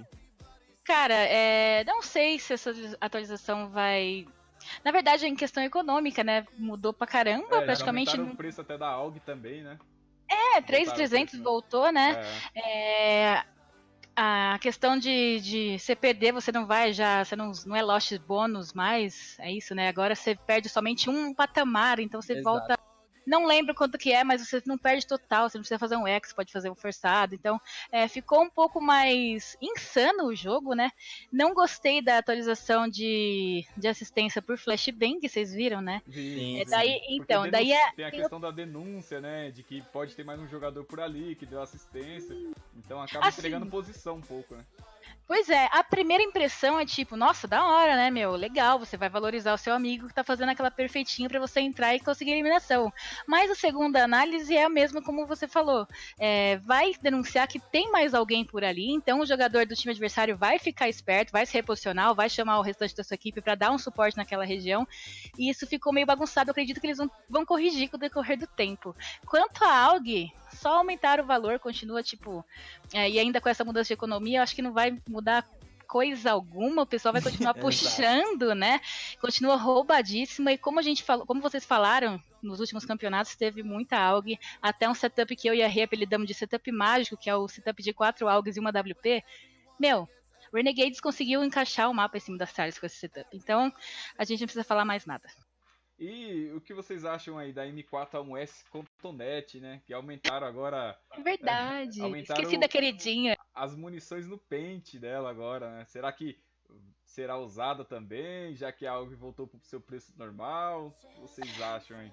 Cara, é, não sei se essa atualização vai. Na verdade, é em questão econômica, né? Mudou pra caramba, É, praticamente. o preço até da AUG também, né? É, Voltaram 3,300 o preço, né? voltou, né? É. É, a questão de, de você perder, você não vai já, você não, não é lost bônus mais, é isso, né? Agora você perde somente um patamar, então você Exato. volta não lembro quanto que é, mas você não perde total, você não precisa fazer um X, pode fazer um forçado. Então, é, ficou um pouco mais insano o jogo, né? Não gostei da atualização de, de assistência por flashbang, vocês viram, né? Sim, é, daí, então, daí é, tem a questão da denúncia, né? De que pode ter mais um jogador por ali que deu assistência. Então acaba assim, entregando posição um pouco, né? Pois é, a primeira impressão é tipo, nossa, da hora, né, meu? Legal, você vai valorizar o seu amigo que tá fazendo aquela perfeitinha para você entrar e conseguir eliminação. Mas a segunda análise é a mesma como você falou. É, vai denunciar que tem mais alguém por ali, então o jogador do time adversário vai ficar esperto, vai se reposicionar, vai chamar o restante da sua equipe para dar um suporte naquela região. E isso ficou meio bagunçado. Eu acredito que eles vão, vão corrigir com o decorrer do tempo. Quanto a AUG, só aumentar o valor, continua tipo. É, e ainda com essa mudança de economia, eu acho que não vai mudar coisa alguma, o pessoal vai continuar puxando, né? Continua roubadíssima e como a gente falou, como vocês falaram, nos últimos campeonatos teve muita AUG, até um setup que eu e a Rê apelidamos de setup mágico, que é o setup de quatro AUGs e uma WP. Meu, Renegades conseguiu encaixar o mapa em cima das tiles com esse setup. Então, a gente não precisa falar mais nada. E o que vocês acham aí da M4A1S Cotonete, né? Que aumentaram agora. É verdade. É, aumentaram Esqueci da queridinha. As munições no pente dela agora, né? Será que será usada também, já que a AUG voltou pro seu preço normal? O que vocês acham aí?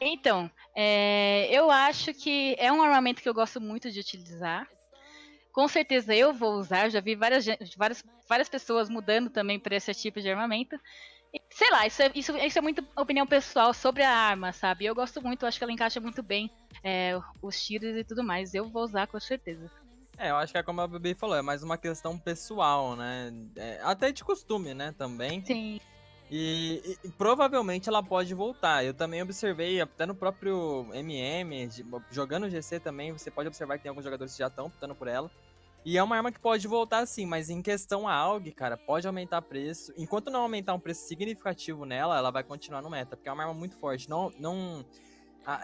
Então, é, eu acho que é um armamento que eu gosto muito de utilizar. Com certeza eu vou usar, já vi várias, várias, várias pessoas mudando também para esse tipo de armamento. Sei lá, isso é, isso, isso é muito opinião pessoal sobre a arma, sabe? Eu gosto muito, acho que ela encaixa muito bem é, os tiros e tudo mais. Eu vou usar com certeza. É, eu acho que é como a Baby falou, é mais uma questão pessoal, né? É, até de costume, né, também. Sim. E, e, provavelmente ela pode voltar. Eu também observei, até no próprio MM, jogando GC também, você pode observar que tem alguns jogadores que já estão optando por ela. E é uma arma que pode voltar sim, mas em questão a AUG, cara, pode aumentar preço. Enquanto não aumentar um preço significativo nela, ela vai continuar no meta, porque é uma arma muito forte. Não, não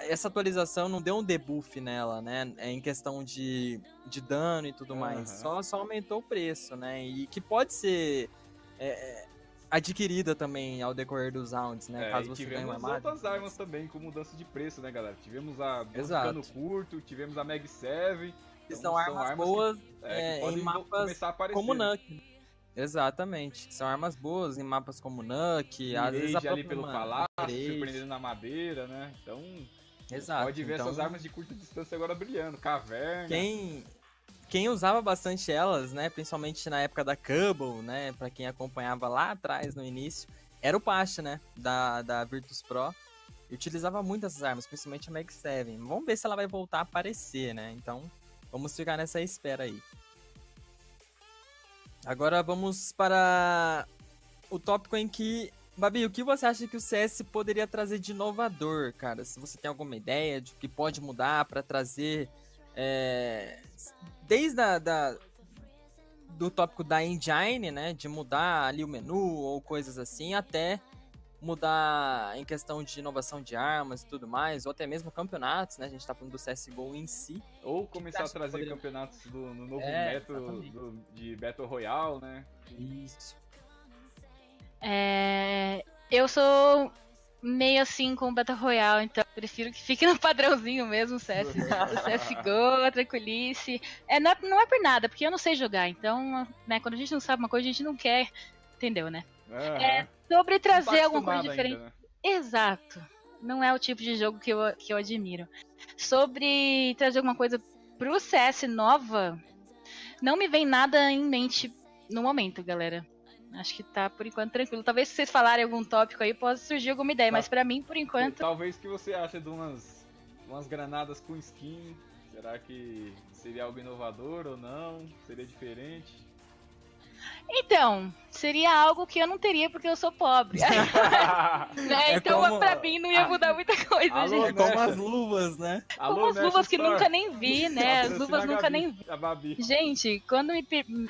essa atualização não deu um debuff nela, né? É em questão de, de dano e tudo uhum. mais. Só, só aumentou o preço, né? E que pode ser é, adquirida também ao decorrer dos rounds, né? É, Caso você tenha uma outras armas também com mudança de preço, né, galera? Tivemos a Cano Curto, tivemos a Mag 7 que então, são, armas, armas boas que, é, é, em mapas como? Nuke. Exatamente. São armas boas em mapas como Nuke, às vezes a ali pelo palácio, surpreendendo na madeira, né? Então, Exato. pode ver então... essas armas de curta distância agora brilhando, caverna. Quem quem usava bastante elas, né, principalmente na época da Cubble, né, para quem acompanhava lá atrás no início, era o Pacha, né, da, da Virtus Pro. E utilizava muito essas armas, principalmente a Mag 7. Vamos ver se ela vai voltar a aparecer, né? Então, Vamos ficar nessa espera aí. Agora vamos para o tópico em que. Babi, o que você acha que o CS poderia trazer de inovador, cara? Se você tem alguma ideia de que pode mudar para trazer. É, desde a, da, do tópico da engine, né? De mudar ali o menu ou coisas assim, até mudar em questão de inovação de armas e tudo mais, ou até mesmo campeonatos, né? A gente tá falando do CSGO em si. Ou começar a trazer poderia... campeonatos do, no novo é, método do, de Battle Royale, né? Isso. É, eu sou meio assim com o Battle Royale, então prefiro que fique no padrãozinho mesmo, o CS, CSGO, tranquilice. É, não, é, não é por nada, porque eu não sei jogar, então, né, quando a gente não sabe uma coisa, a gente não quer, entendeu, né? É, sobre trazer alguma coisa diferente. Ainda, né? Exato. Não é o tipo de jogo que eu, que eu admiro. Sobre trazer alguma coisa pro CS nova, não me vem nada em mente no momento, galera. Acho que tá por enquanto tranquilo. Talvez se vocês falarem algum tópico aí, possa surgir alguma ideia, tá. mas para mim, por enquanto. Talvez que você ache de umas, umas granadas com skin. Será que seria algo inovador ou não? Seria diferente? Então, seria algo que eu não teria porque eu sou pobre. né? é então, como... pra mim, não ia mudar muita coisa, Alô, gente. É como as luvas, né? Alô, como as luvas que nunca nem vi, né? As luvas nunca nem vi. Gente, quando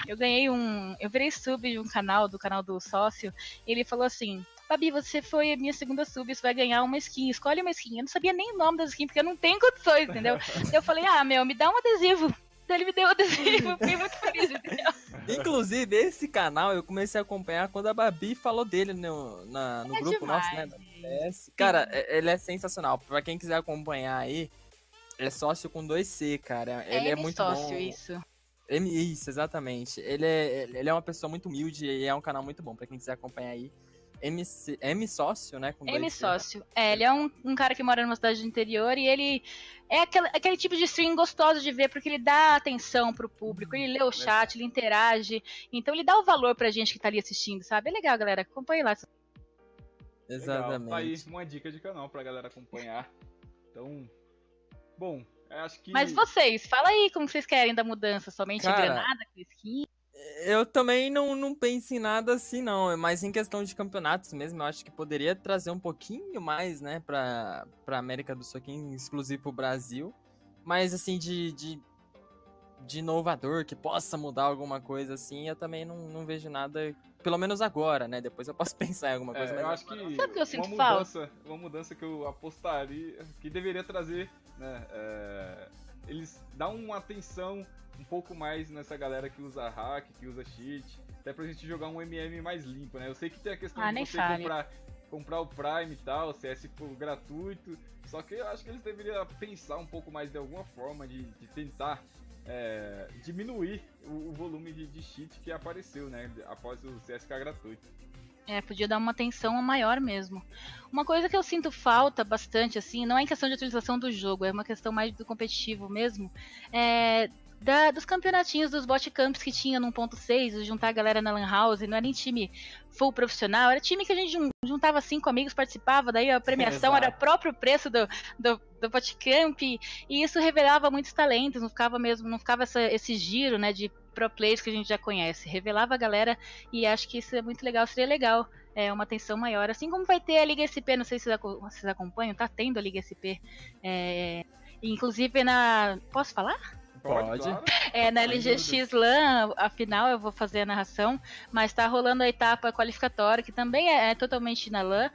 eu ganhei um. Eu virei sub de um canal, do canal do sócio, ele falou assim. Babi, você foi a minha segunda sub, você vai ganhar uma skin, escolhe uma skin. Eu não sabia nem o nome da skin, porque eu não tenho condições, entendeu? eu falei, ah, meu, me dá um adesivo Ele me deu o adesivo, eu fiquei muito feliz? Inclusive, esse canal eu comecei a acompanhar quando a Babi falou dele no, na, no É grupo demais, nosso, né? Cara, é- ele é sensacional. Pra quem quiser acompanhar aí, é sócio com 2C, cara. Ele é, M muito sócio, bom. isso. Isso, exatamente. Ele é, ele é uma pessoa muito humilde e é um canal muito bom pra quem quiser acompanhar aí. MC, M sócio, né? Com M 2C. sócio. É, ele é um, um cara que mora numa cidade do interior e ele é aquele, aquele tipo de stream gostoso de ver, porque ele dá atenção pro público, ele lê o chat, ele interage. Então ele dá o valor pra gente que tá ali assistindo, sabe? É legal, galera. Acompanhe lá. Legal. Exatamente. Tá aí uma dica de canal pra galera acompanhar. Então, bom, eu acho que. Mas vocês, fala aí como vocês querem da mudança. Somente Cara, granada, com skin? Eu também não, não penso em nada assim, não. É mais em questão de campeonatos mesmo. Eu acho que poderia trazer um pouquinho mais, né, pra, pra América do Sul, aqui, exclusivo pro Brasil. Mas, assim, de, de, de inovador, que possa mudar alguma coisa assim, eu também não, não vejo nada. Pelo menos agora, né? Depois eu posso pensar em alguma É, coisa. eu mas acho que Sabe o que eu sinto uma falta? mudança, uma mudança que eu apostaria, que deveria trazer, né, é, eles dão uma atenção um pouco mais nessa galera que usa hack, que usa cheat, até pra gente jogar um MM mais limpo, né? Eu sei que tem a questão Ah, de você fale. comprar, comprar o Prime e tal, CS por gratuito, só que eu acho que eles deveriam pensar um pouco mais de alguma forma de, de tentar é, diminuir o, o volume de, de cheat que apareceu, né, após o CSK gratuito. É, podia dar uma atenção maior mesmo. Uma coisa que eu sinto falta bastante, assim, não é em questão de utilização do jogo, é uma questão mais do competitivo mesmo. É da- dos campeonatinhos dos botcamps que tinha no 1.6, juntar a galera na Lan House, não era nem time full profissional, era time que a gente jun- juntava cinco amigos, participava, daí a premiação era o próprio preço do, do, do botcamp, e isso revelava muitos talentos, não ficava mesmo, não ficava essa- esse giro, né, de pro players que a gente já conhece, revelava a galera e acho que isso é muito legal, seria legal é, uma atenção maior. Assim como vai ter a Liga SP, não sei se vocês acompanham, tá tendo a Liga SP. É, inclusive na. Posso falar? Pode. claro. É, na LGX LAN, afinal eu vou fazer a narração, mas tá rolando a etapa qualificatória, que também é, é totalmente na LAN.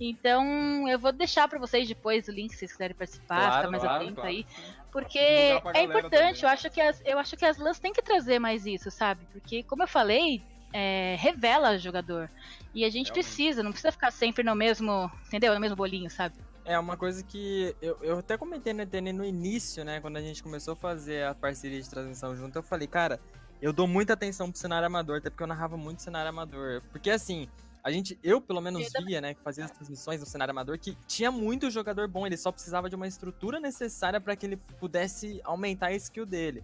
Então eu vou deixar pra vocês depois o link se vocês quiserem participar, Claro, ficar mais claro, atento claro. aí. Porque é importante, também. eu acho, que as, eu acho que as LANs têm que trazer mais isso, sabe? Porque, como eu falei, é, revela o jogador. E a gente Realmente. precisa, não precisa ficar sempre no mesmo, entendeu? No mesmo bolinho, sabe? É uma coisa que eu, eu até comentei no ETN no início, né? Quando a gente começou a fazer a parceria de transmissão junto, eu falei, cara, eu dou muita atenção pro cenário amador, até porque eu narrava muito cenário amador. Porque assim, a gente, eu pelo menos Eu via, né, que fazia as transmissões no cenário amador, que tinha muito jogador bom, ele só precisava de uma estrutura necessária para que ele pudesse aumentar a skill dele.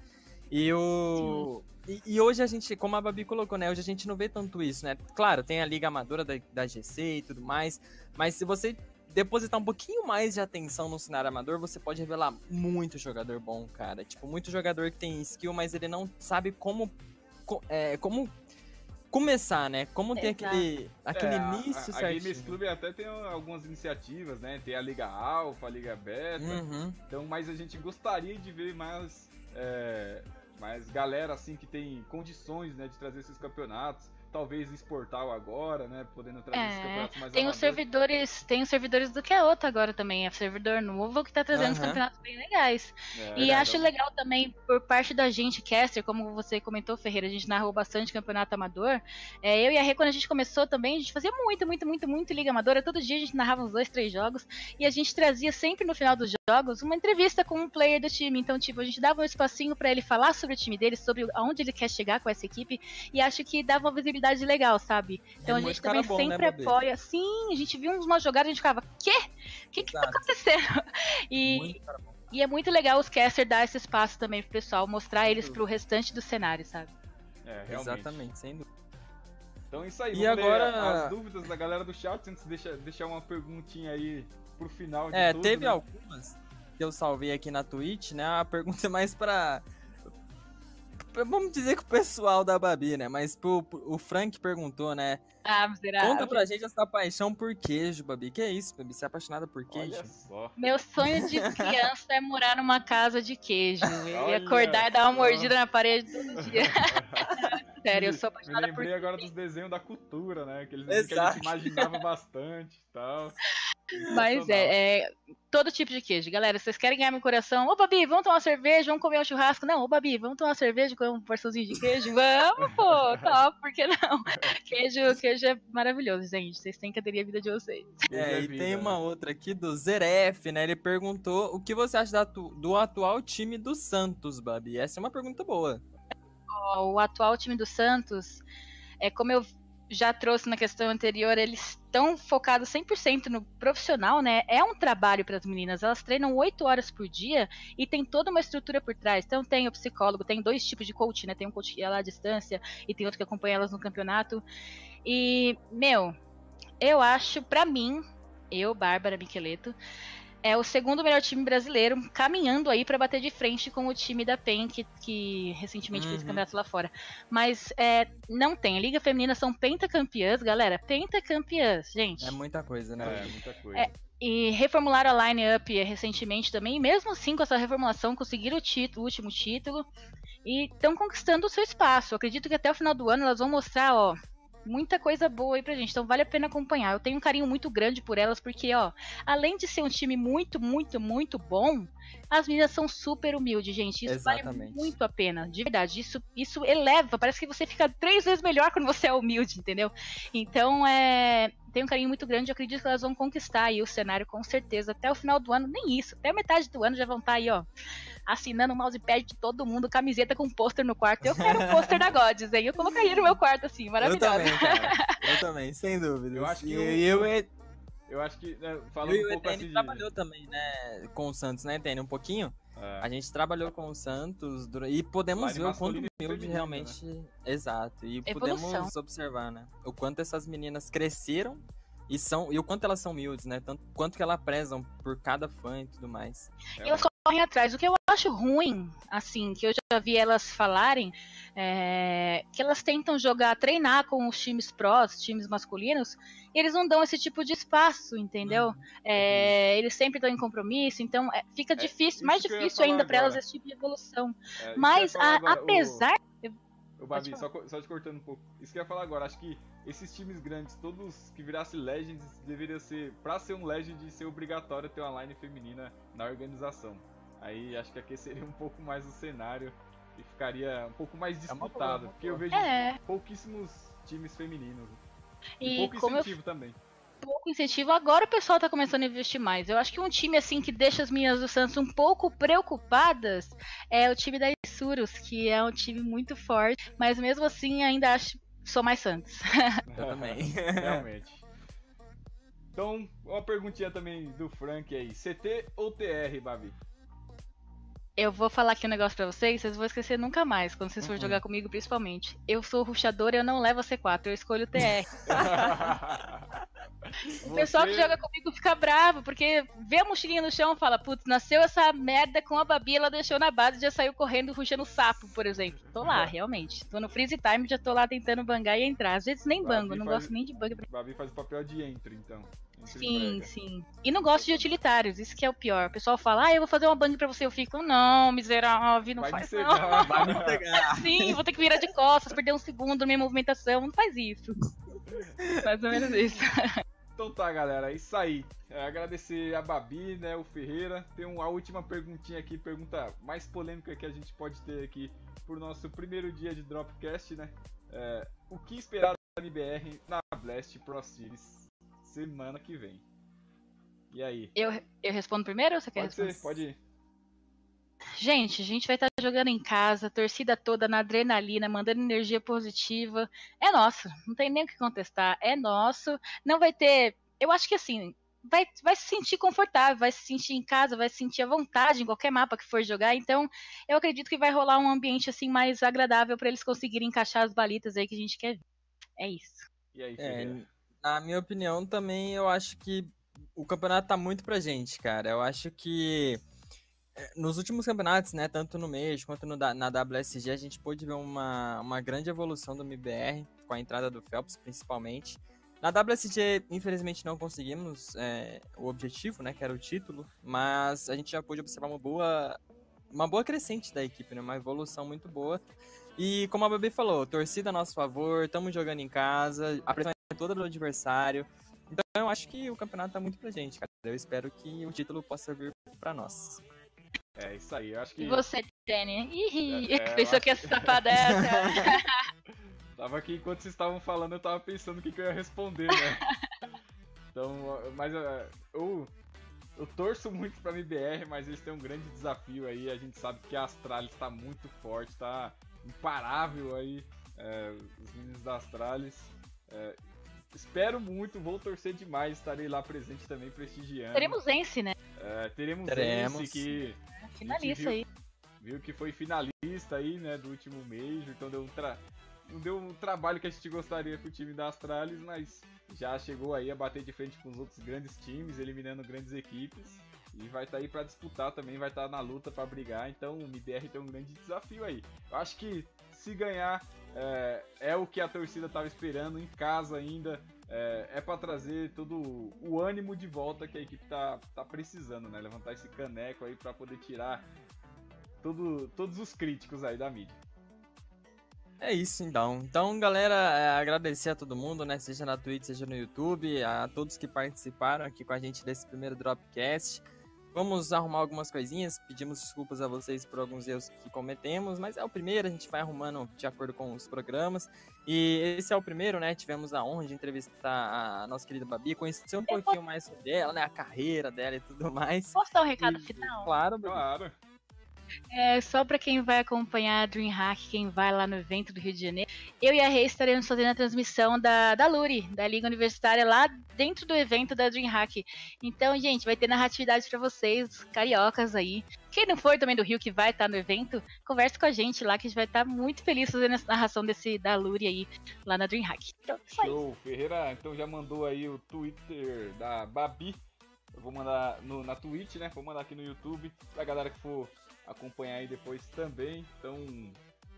E o. E, e hoje a gente, como a Babi colocou, né? Hoje a gente não vê tanto isso, né? Claro, tem a Liga Amadora da, da GC e tudo mais. Mas se você depositar um pouquinho mais de atenção no cenário amador, você pode revelar muito jogador bom, cara. Tipo, muito jogador que tem skill, mas ele não sabe como. co- é, como começar, né? Como ter Exato. aquele, aquele É, a- início a, a Games certinho. Club até tem algumas iniciativas, né? Tem a Liga Alpha, a Liga Beta. Uhum. Então, mas a gente gostaria de ver mais, é, mais galera assim que tem condições, né, de trazer esses campeonatos. Talvez exportar agora, né? Podendo trazer esses É, campeonatos mais Tem os servidores, tem os servidores do que a outra agora também, é servidor novo que tá trazendo os campeonatos bem legais. É, E acho legal também, por parte da gente, Caster, como você comentou, Ferreira, a gente narrou bastante campeonato amador. É, eu e a Rê, quando a gente começou também, a gente fazia muito, muito, muito, muito Liga Amadora. Todo dia a gente narrava uns dois, três jogos. E a gente trazia sempre no final dos jogos uma entrevista com um player do time. Então, tipo, a gente dava um espacinho pra ele falar sobre o time dele, sobre aonde ele quer chegar com essa equipe. E acho que dava uma visibilidade legal, sabe? Então É a gente também bom, né, sempre Bobê? apoia. Sim, a gente viu uma jogada e a gente ficava, quê? O que que tá acontecendo? E, e é muito legal os casters dar esse espaço também pro pessoal, mostrar eles pro restante do cenário, sabe? É, realmente. Exatamente, sem dúvida. Então é isso aí. E vamos agora- ler as dúvidas da galera do chat antes de deixar, deixar uma perguntinha aí pro final de É, tudo, teve né? algumas que eu salvei aqui na Twitch, né? A pergunta é mais pra. Vamos dizer que o pessoal da Babi, né? Mas pro, pro- o Frank perguntou, né? Ah, miserável. Conta pra gente essa paixão por queijo, Babi. Que é isso, Babi? Você é apaixonada por queijo? Olha só. Meu sonho de criança é morar numa casa de queijo. E acordar e dar uma mordida na parede todo dia. Sério, eu sou Me apaixonada por lembrei agora dos desenhos da cultura, né? Aqueles desenhos que a gente imaginava bastante e tal. Mas é, é, todo tipo de queijo. Galera, vocês querem ganhar meu coração? Ô, Babi, vamos tomar uma cerveja, vamos comer um churrasco? Não, ô, Babi, vamos tomar uma cerveja com um porçãozinho de queijo? Vamos, pô, top, por que não? Queijo, queijo é maravilhoso, gente. Vocês têm que aderir a vida de vocês. É, e tem uma outra aqui do Zeref, né? Ele perguntou o que você acha do atual time do Santos, Babi? Essa é uma pergunta boa. O atual time do Santos, é como eu já trouxe na questão anterior, eles estão focados 100% no profissional, né? É um trabalho para as meninas. Elas treinam 8 horas por dia e tem toda uma estrutura por trás. Então tem o psicólogo, tem dois tipos de coach, né? Tem um coach que é lá à distância e tem outro que acompanha elas no campeonato. E, meu, eu acho, para mim, eu, Bárbara Miqueleto, é o segundo melhor time brasileiro, caminhando aí para bater de frente com o time da PEN, que, que recentemente uhum. fez campeonato lá fora. Mas é, não tem. A Liga Feminina são pentacampeãs, galera. Pentacampeãs, gente. É muita coisa, né? É, muita coisa. É, e reformularam a line-up recentemente também. E mesmo assim, com essa reformulação, conseguiram o, título, o último título. E estão conquistando o seu espaço. Eu acredito que até o final do ano elas vão mostrar, ó, muita coisa boa aí pra gente. Então vale a pena acompanhar. Eu tenho um carinho muito grande por elas, porque, ó, além de ser um time muito, muito, muito bom, as meninas são super humildes, gente. Isso Exatamente. vale muito a pena, de verdade. Isso, isso eleva. Parece que você fica três vezes melhor quando você é humilde, entendeu? Então, é. Tenho um carinho muito grande. Eu acredito que elas vão conquistar aí o cenário com certeza. Até o final do ano, nem isso. Até a metade do ano já vão estar tá aí, ó assinando o mousepad de todo mundo, camiseta com pôster no quarto. Eu quero um pôster da Gods, hein? Eu colocaria no meu quarto, assim, maravilhoso. Eu também, cara. Eu também, sem dúvida. Eu acho que e eu, eu, eu acho que, né, falando eu um pouco assim trabalhou também, né, com o Santos, né, Etene, um pouquinho. É. A gente trabalhou com o Santos e podemos ver o quanto humilde realmente. Né? Exato. E Evolução. podemos observar, né? O quanto essas meninas cresceram e são e o quanto elas são humildes, né? Tanto quanto que elas prezam por cada fã e tudo mais. É, elas correm atrás. O que eu acho ruim, assim, que eu já vi elas falarem, é que elas tentam jogar, treinar com os times prós, times masculinos, e eles não dão esse tipo de espaço, entendeu? Uhum. É, eles sempre estão em compromisso, então é, fica é, difícil, mais difícil ainda para elas esse tipo de evolução. É, Mas a, apesar o Babi, só, só te cortando um pouco. Isso que eu ia falar agora, acho que esses times grandes, todos que virassem Legends, deveria ser, pra ser um Legend, ser obrigatório ter uma line feminina na organização. Aí acho que aqui seria um pouco mais o cenário e ficaria um pouco mais é disputado. É porque eu vejo é. pouquíssimos times femininos. E, e pouco incentivo eu... também pouco incentivo. Agora o pessoal tá começando a investir mais. Eu acho que um time assim que deixa as minhas do Santos um pouco preocupadas é o time da Isurus, que é um time muito forte, mas mesmo assim ainda acho sou mais Santos. Eu também. Realmente. Então, uma perguntinha também do Frank aí. CT ou TR, Babi? Eu vou falar aqui um negócio pra vocês, vocês vão esquecer nunca mais, quando vocês uhum. forem jogar comigo, principalmente. Eu sou ruxador e eu não levo a C4, eu escolho o TR. o pessoal que joga comigo fica bravo, porque vê a mochilinha no chão e fala, putz, nasceu essa merda com a Babi, ela deixou na base e já saiu correndo ruxando sapo, por exemplo. Tô lá, realmente. Tô no freeze time, já tô lá tentando bangar e entrar. Às vezes nem bango, não faz... gosto nem de bang. Babi faz o papel de entry, então. Sim, sim. E não gosto de utilitários, isso que é o pior. O pessoal fala, ah, eu vou fazer uma bang pra você. Eu fico, não, miserável, não vai faz não. Vai me pegar. Sim, vou ter que virar de costas, perder um segundo na minha movimentação. Não faz isso. Mais ou menos isso. Então tá, galera, é isso aí. É, agradecer a Babi, né, o Ferreira. Tem uma última perguntinha aqui, pergunta mais polêmica que a gente pode ter aqui pro nosso primeiro dia de Dropcast, né? É, o que esperar da MBR na Blast Pro Series semana que vem. E aí? Eu, eu respondo primeiro ou você quer pode responder? Ser, pode ir. Gente, a gente vai estar jogando em casa, torcida toda na adrenalina, mandando energia positiva. É nosso, não tem nem o que contestar. É nosso. Não vai ter. Eu acho que assim, vai, vai se sentir confortável, vai se sentir em casa, vai se sentir à vontade em qualquer mapa que for jogar. Então, eu acredito que vai rolar um ambiente assim mais agradável para eles conseguirem encaixar as balitas aí que a gente quer ver. É isso. E aí, é, na minha opinião, também eu acho que o campeonato tá muito pra gente, cara. Eu acho que nos últimos campeonatos, né, tanto no mês quanto no, na WSG, a gente pôde ver uma, uma grande evolução do MBR, com a entrada do Phelps, principalmente. Na WSG, infelizmente, não conseguimos é, o objetivo, né, que era o título, mas a gente já pôde observar uma boa, uma boa crescente da equipe, né, uma evolução muito boa. E como a Babi falou, torcida a nosso favor, estamos jogando em casa, a pressão toda do adversário. Então eu acho que o campeonato tá muito pra gente, cara. Eu espero que o título possa vir pra nós. É isso aí, eu acho que. E você, Jenny? Ih, É, é, pensou que ia se safar dessa. Tava aqui enquanto vocês estavam falando, eu tava pensando o que, que eu ia responder, né? então, mas uh, eu, eu torço muito pra MBR, mas eles têm um grande desafio aí. A gente sabe que a Astralis tá muito forte, tá imparável aí. é, os meninos da Astralis. É, espero muito, vou torcer demais, estarei lá presente também prestigiando. Teremos Ence, né? É, teremos, Teremos. esse que Finalista viu. aí. viu que foi finalista aí, né, do último Major, então deu um tra... não deu um trabalho que a gente gostaria pro time da Astralis, mas já chegou aí a bater de frente com os outros grandes times, eliminando grandes equipes. E vai estar aí pra disputar também, vai estar na luta pra brigar, então o MBR tem um grande desafio aí. Eu acho que se ganhar é, é o que a torcida tava esperando, em casa ainda, é, é para trazer todo o ânimo de volta que a equipe tá, tá precisando, né? Levantar esse caneco aí pra poder tirar todo, todos os críticos aí da mídia. É isso então. Então, galera, é, agradecer a todo mundo, né? Seja na Twitch, seja no YouTube, a todos que participaram aqui com a gente desse primeiro Dropcast. Vamos arrumar algumas coisinhas, pedimos desculpas a vocês por alguns erros que cometemos, mas é o primeiro, a gente vai arrumando de acordo com os programas. E esse é o primeiro, né? Tivemos a honra de entrevistar a nossa querida Babi, conhecer um pouquinho mais sobre ela, né? A carreira dela e tudo mais. Posso dar um recado E- final? Claro, Babi. Claro. É, só pra quem vai acompanhar a DreamHack, quem vai lá no evento do Rio de Janeiro, eu e a Rei estaremos fazendo a transmissão da, da Luri, da Liga Universitária, lá dentro do evento da DreamHack. Então, gente, vai ter narratividade pra vocês, cariocas aí. Quem não for também do Rio que vai estar no evento, converse com a gente lá, que a gente vai estar muito feliz fazendo essa narração desse da Luri aí, lá na DreamHack. Então, isso. Show. Ferreira, então já mandou aí o Twitter da Babi. Eu vou mandar no, na Twitch, né? Vou mandar aqui no YouTube pra galera que for acompanhar aí depois também. Então,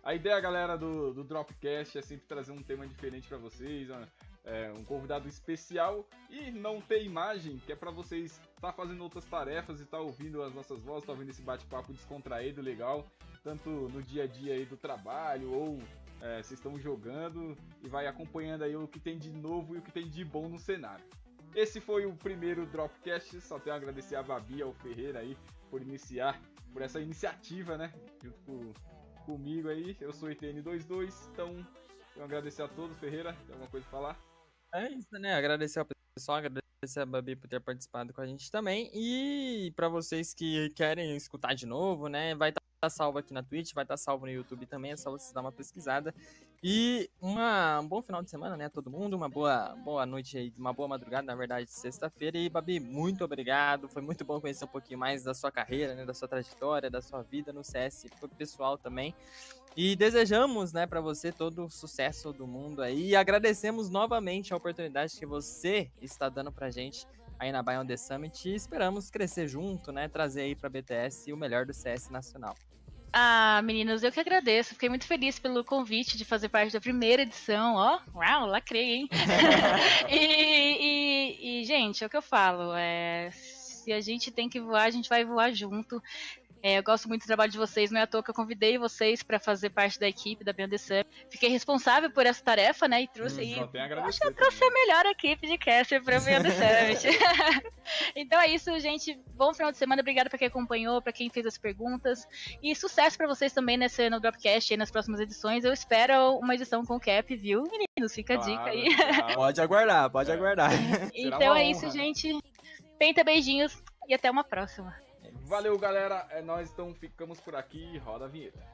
a ideia, galera, do, do Dropcast é sempre trazer um tema diferente pra vocês, é, um convidado especial e não ter imagem, que é pra vocês estar fazendo outras tarefas e estar ouvindo as nossas vozes, estar ouvindo esse bate-papo descontraído, legal, tanto no dia a dia aí do trabalho ou é, vocês estão jogando e vai acompanhando aí o que tem de novo e o que tem de bom no cenário. Esse foi o primeiro Dropcast, só tenho a agradecer a Babi ao Ferreira aí por iniciar, por essa iniciativa, né, junto com, comigo aí. Eu sou o ITN22, então eu agradecer a todos. Ferreira, tem alguma coisa pra falar? É isso, né? Agradecer ao pessoal, agradecer a Babi por ter participado com a gente também. E pra vocês que querem escutar de novo, né? Vai estar salvo aqui na Twitch, vai estar salvo no YouTube também, é só vocês dar uma pesquisada. E uma, um bom final de semana, né? Todo mundo, uma boa, boa noite aí, uma boa madrugada, na verdade, de sexta-feira. E, Babi, muito obrigado. Foi muito bom conhecer um pouquinho mais da sua carreira, né? Da sua trajetória, da sua vida no CS, pro pessoal também. E desejamos, né, para você todo o sucesso do mundo aí. E agradecemos novamente a oportunidade que você está dando pra gente aí na Buy on the Summit. E esperamos crescer junto, né? Trazer aí pra BTS o melhor do CS nacional. Ah, meninos, eu que agradeço. Fiquei muito feliz pelo convite de fazer parte da primeira edição. Ó, uau, lacrei, hein? e, e- e, gente, é o que eu falo. É, se a gente tem que voar, a gente vai voar junto. É, eu gosto muito do trabalho de vocês, não é à toa que eu convidei vocês para fazer parte da equipe da Beyond the Sun. Fiquei responsável por essa tarefa, né? E trouxe aí Só tenho a eu acho que eu trouxe a melhor equipe de caster pra Beyond the Summit. então é isso, gente. Bom final de semana. Obrigada pra quem acompanhou, pra quem fez as perguntas. E sucesso pra vocês também nesse, no Dropcast e nas próximas edições. Eu espero uma edição com o Cap, viu, meninos? Fica a dica aí. Claro, Pode aguardar, pode É. aguardar. Então é isso, gente. Penta beijinhos e até uma próxima. Valeu, galera. É nós, então ficamos por aqui. Roda a vinheta.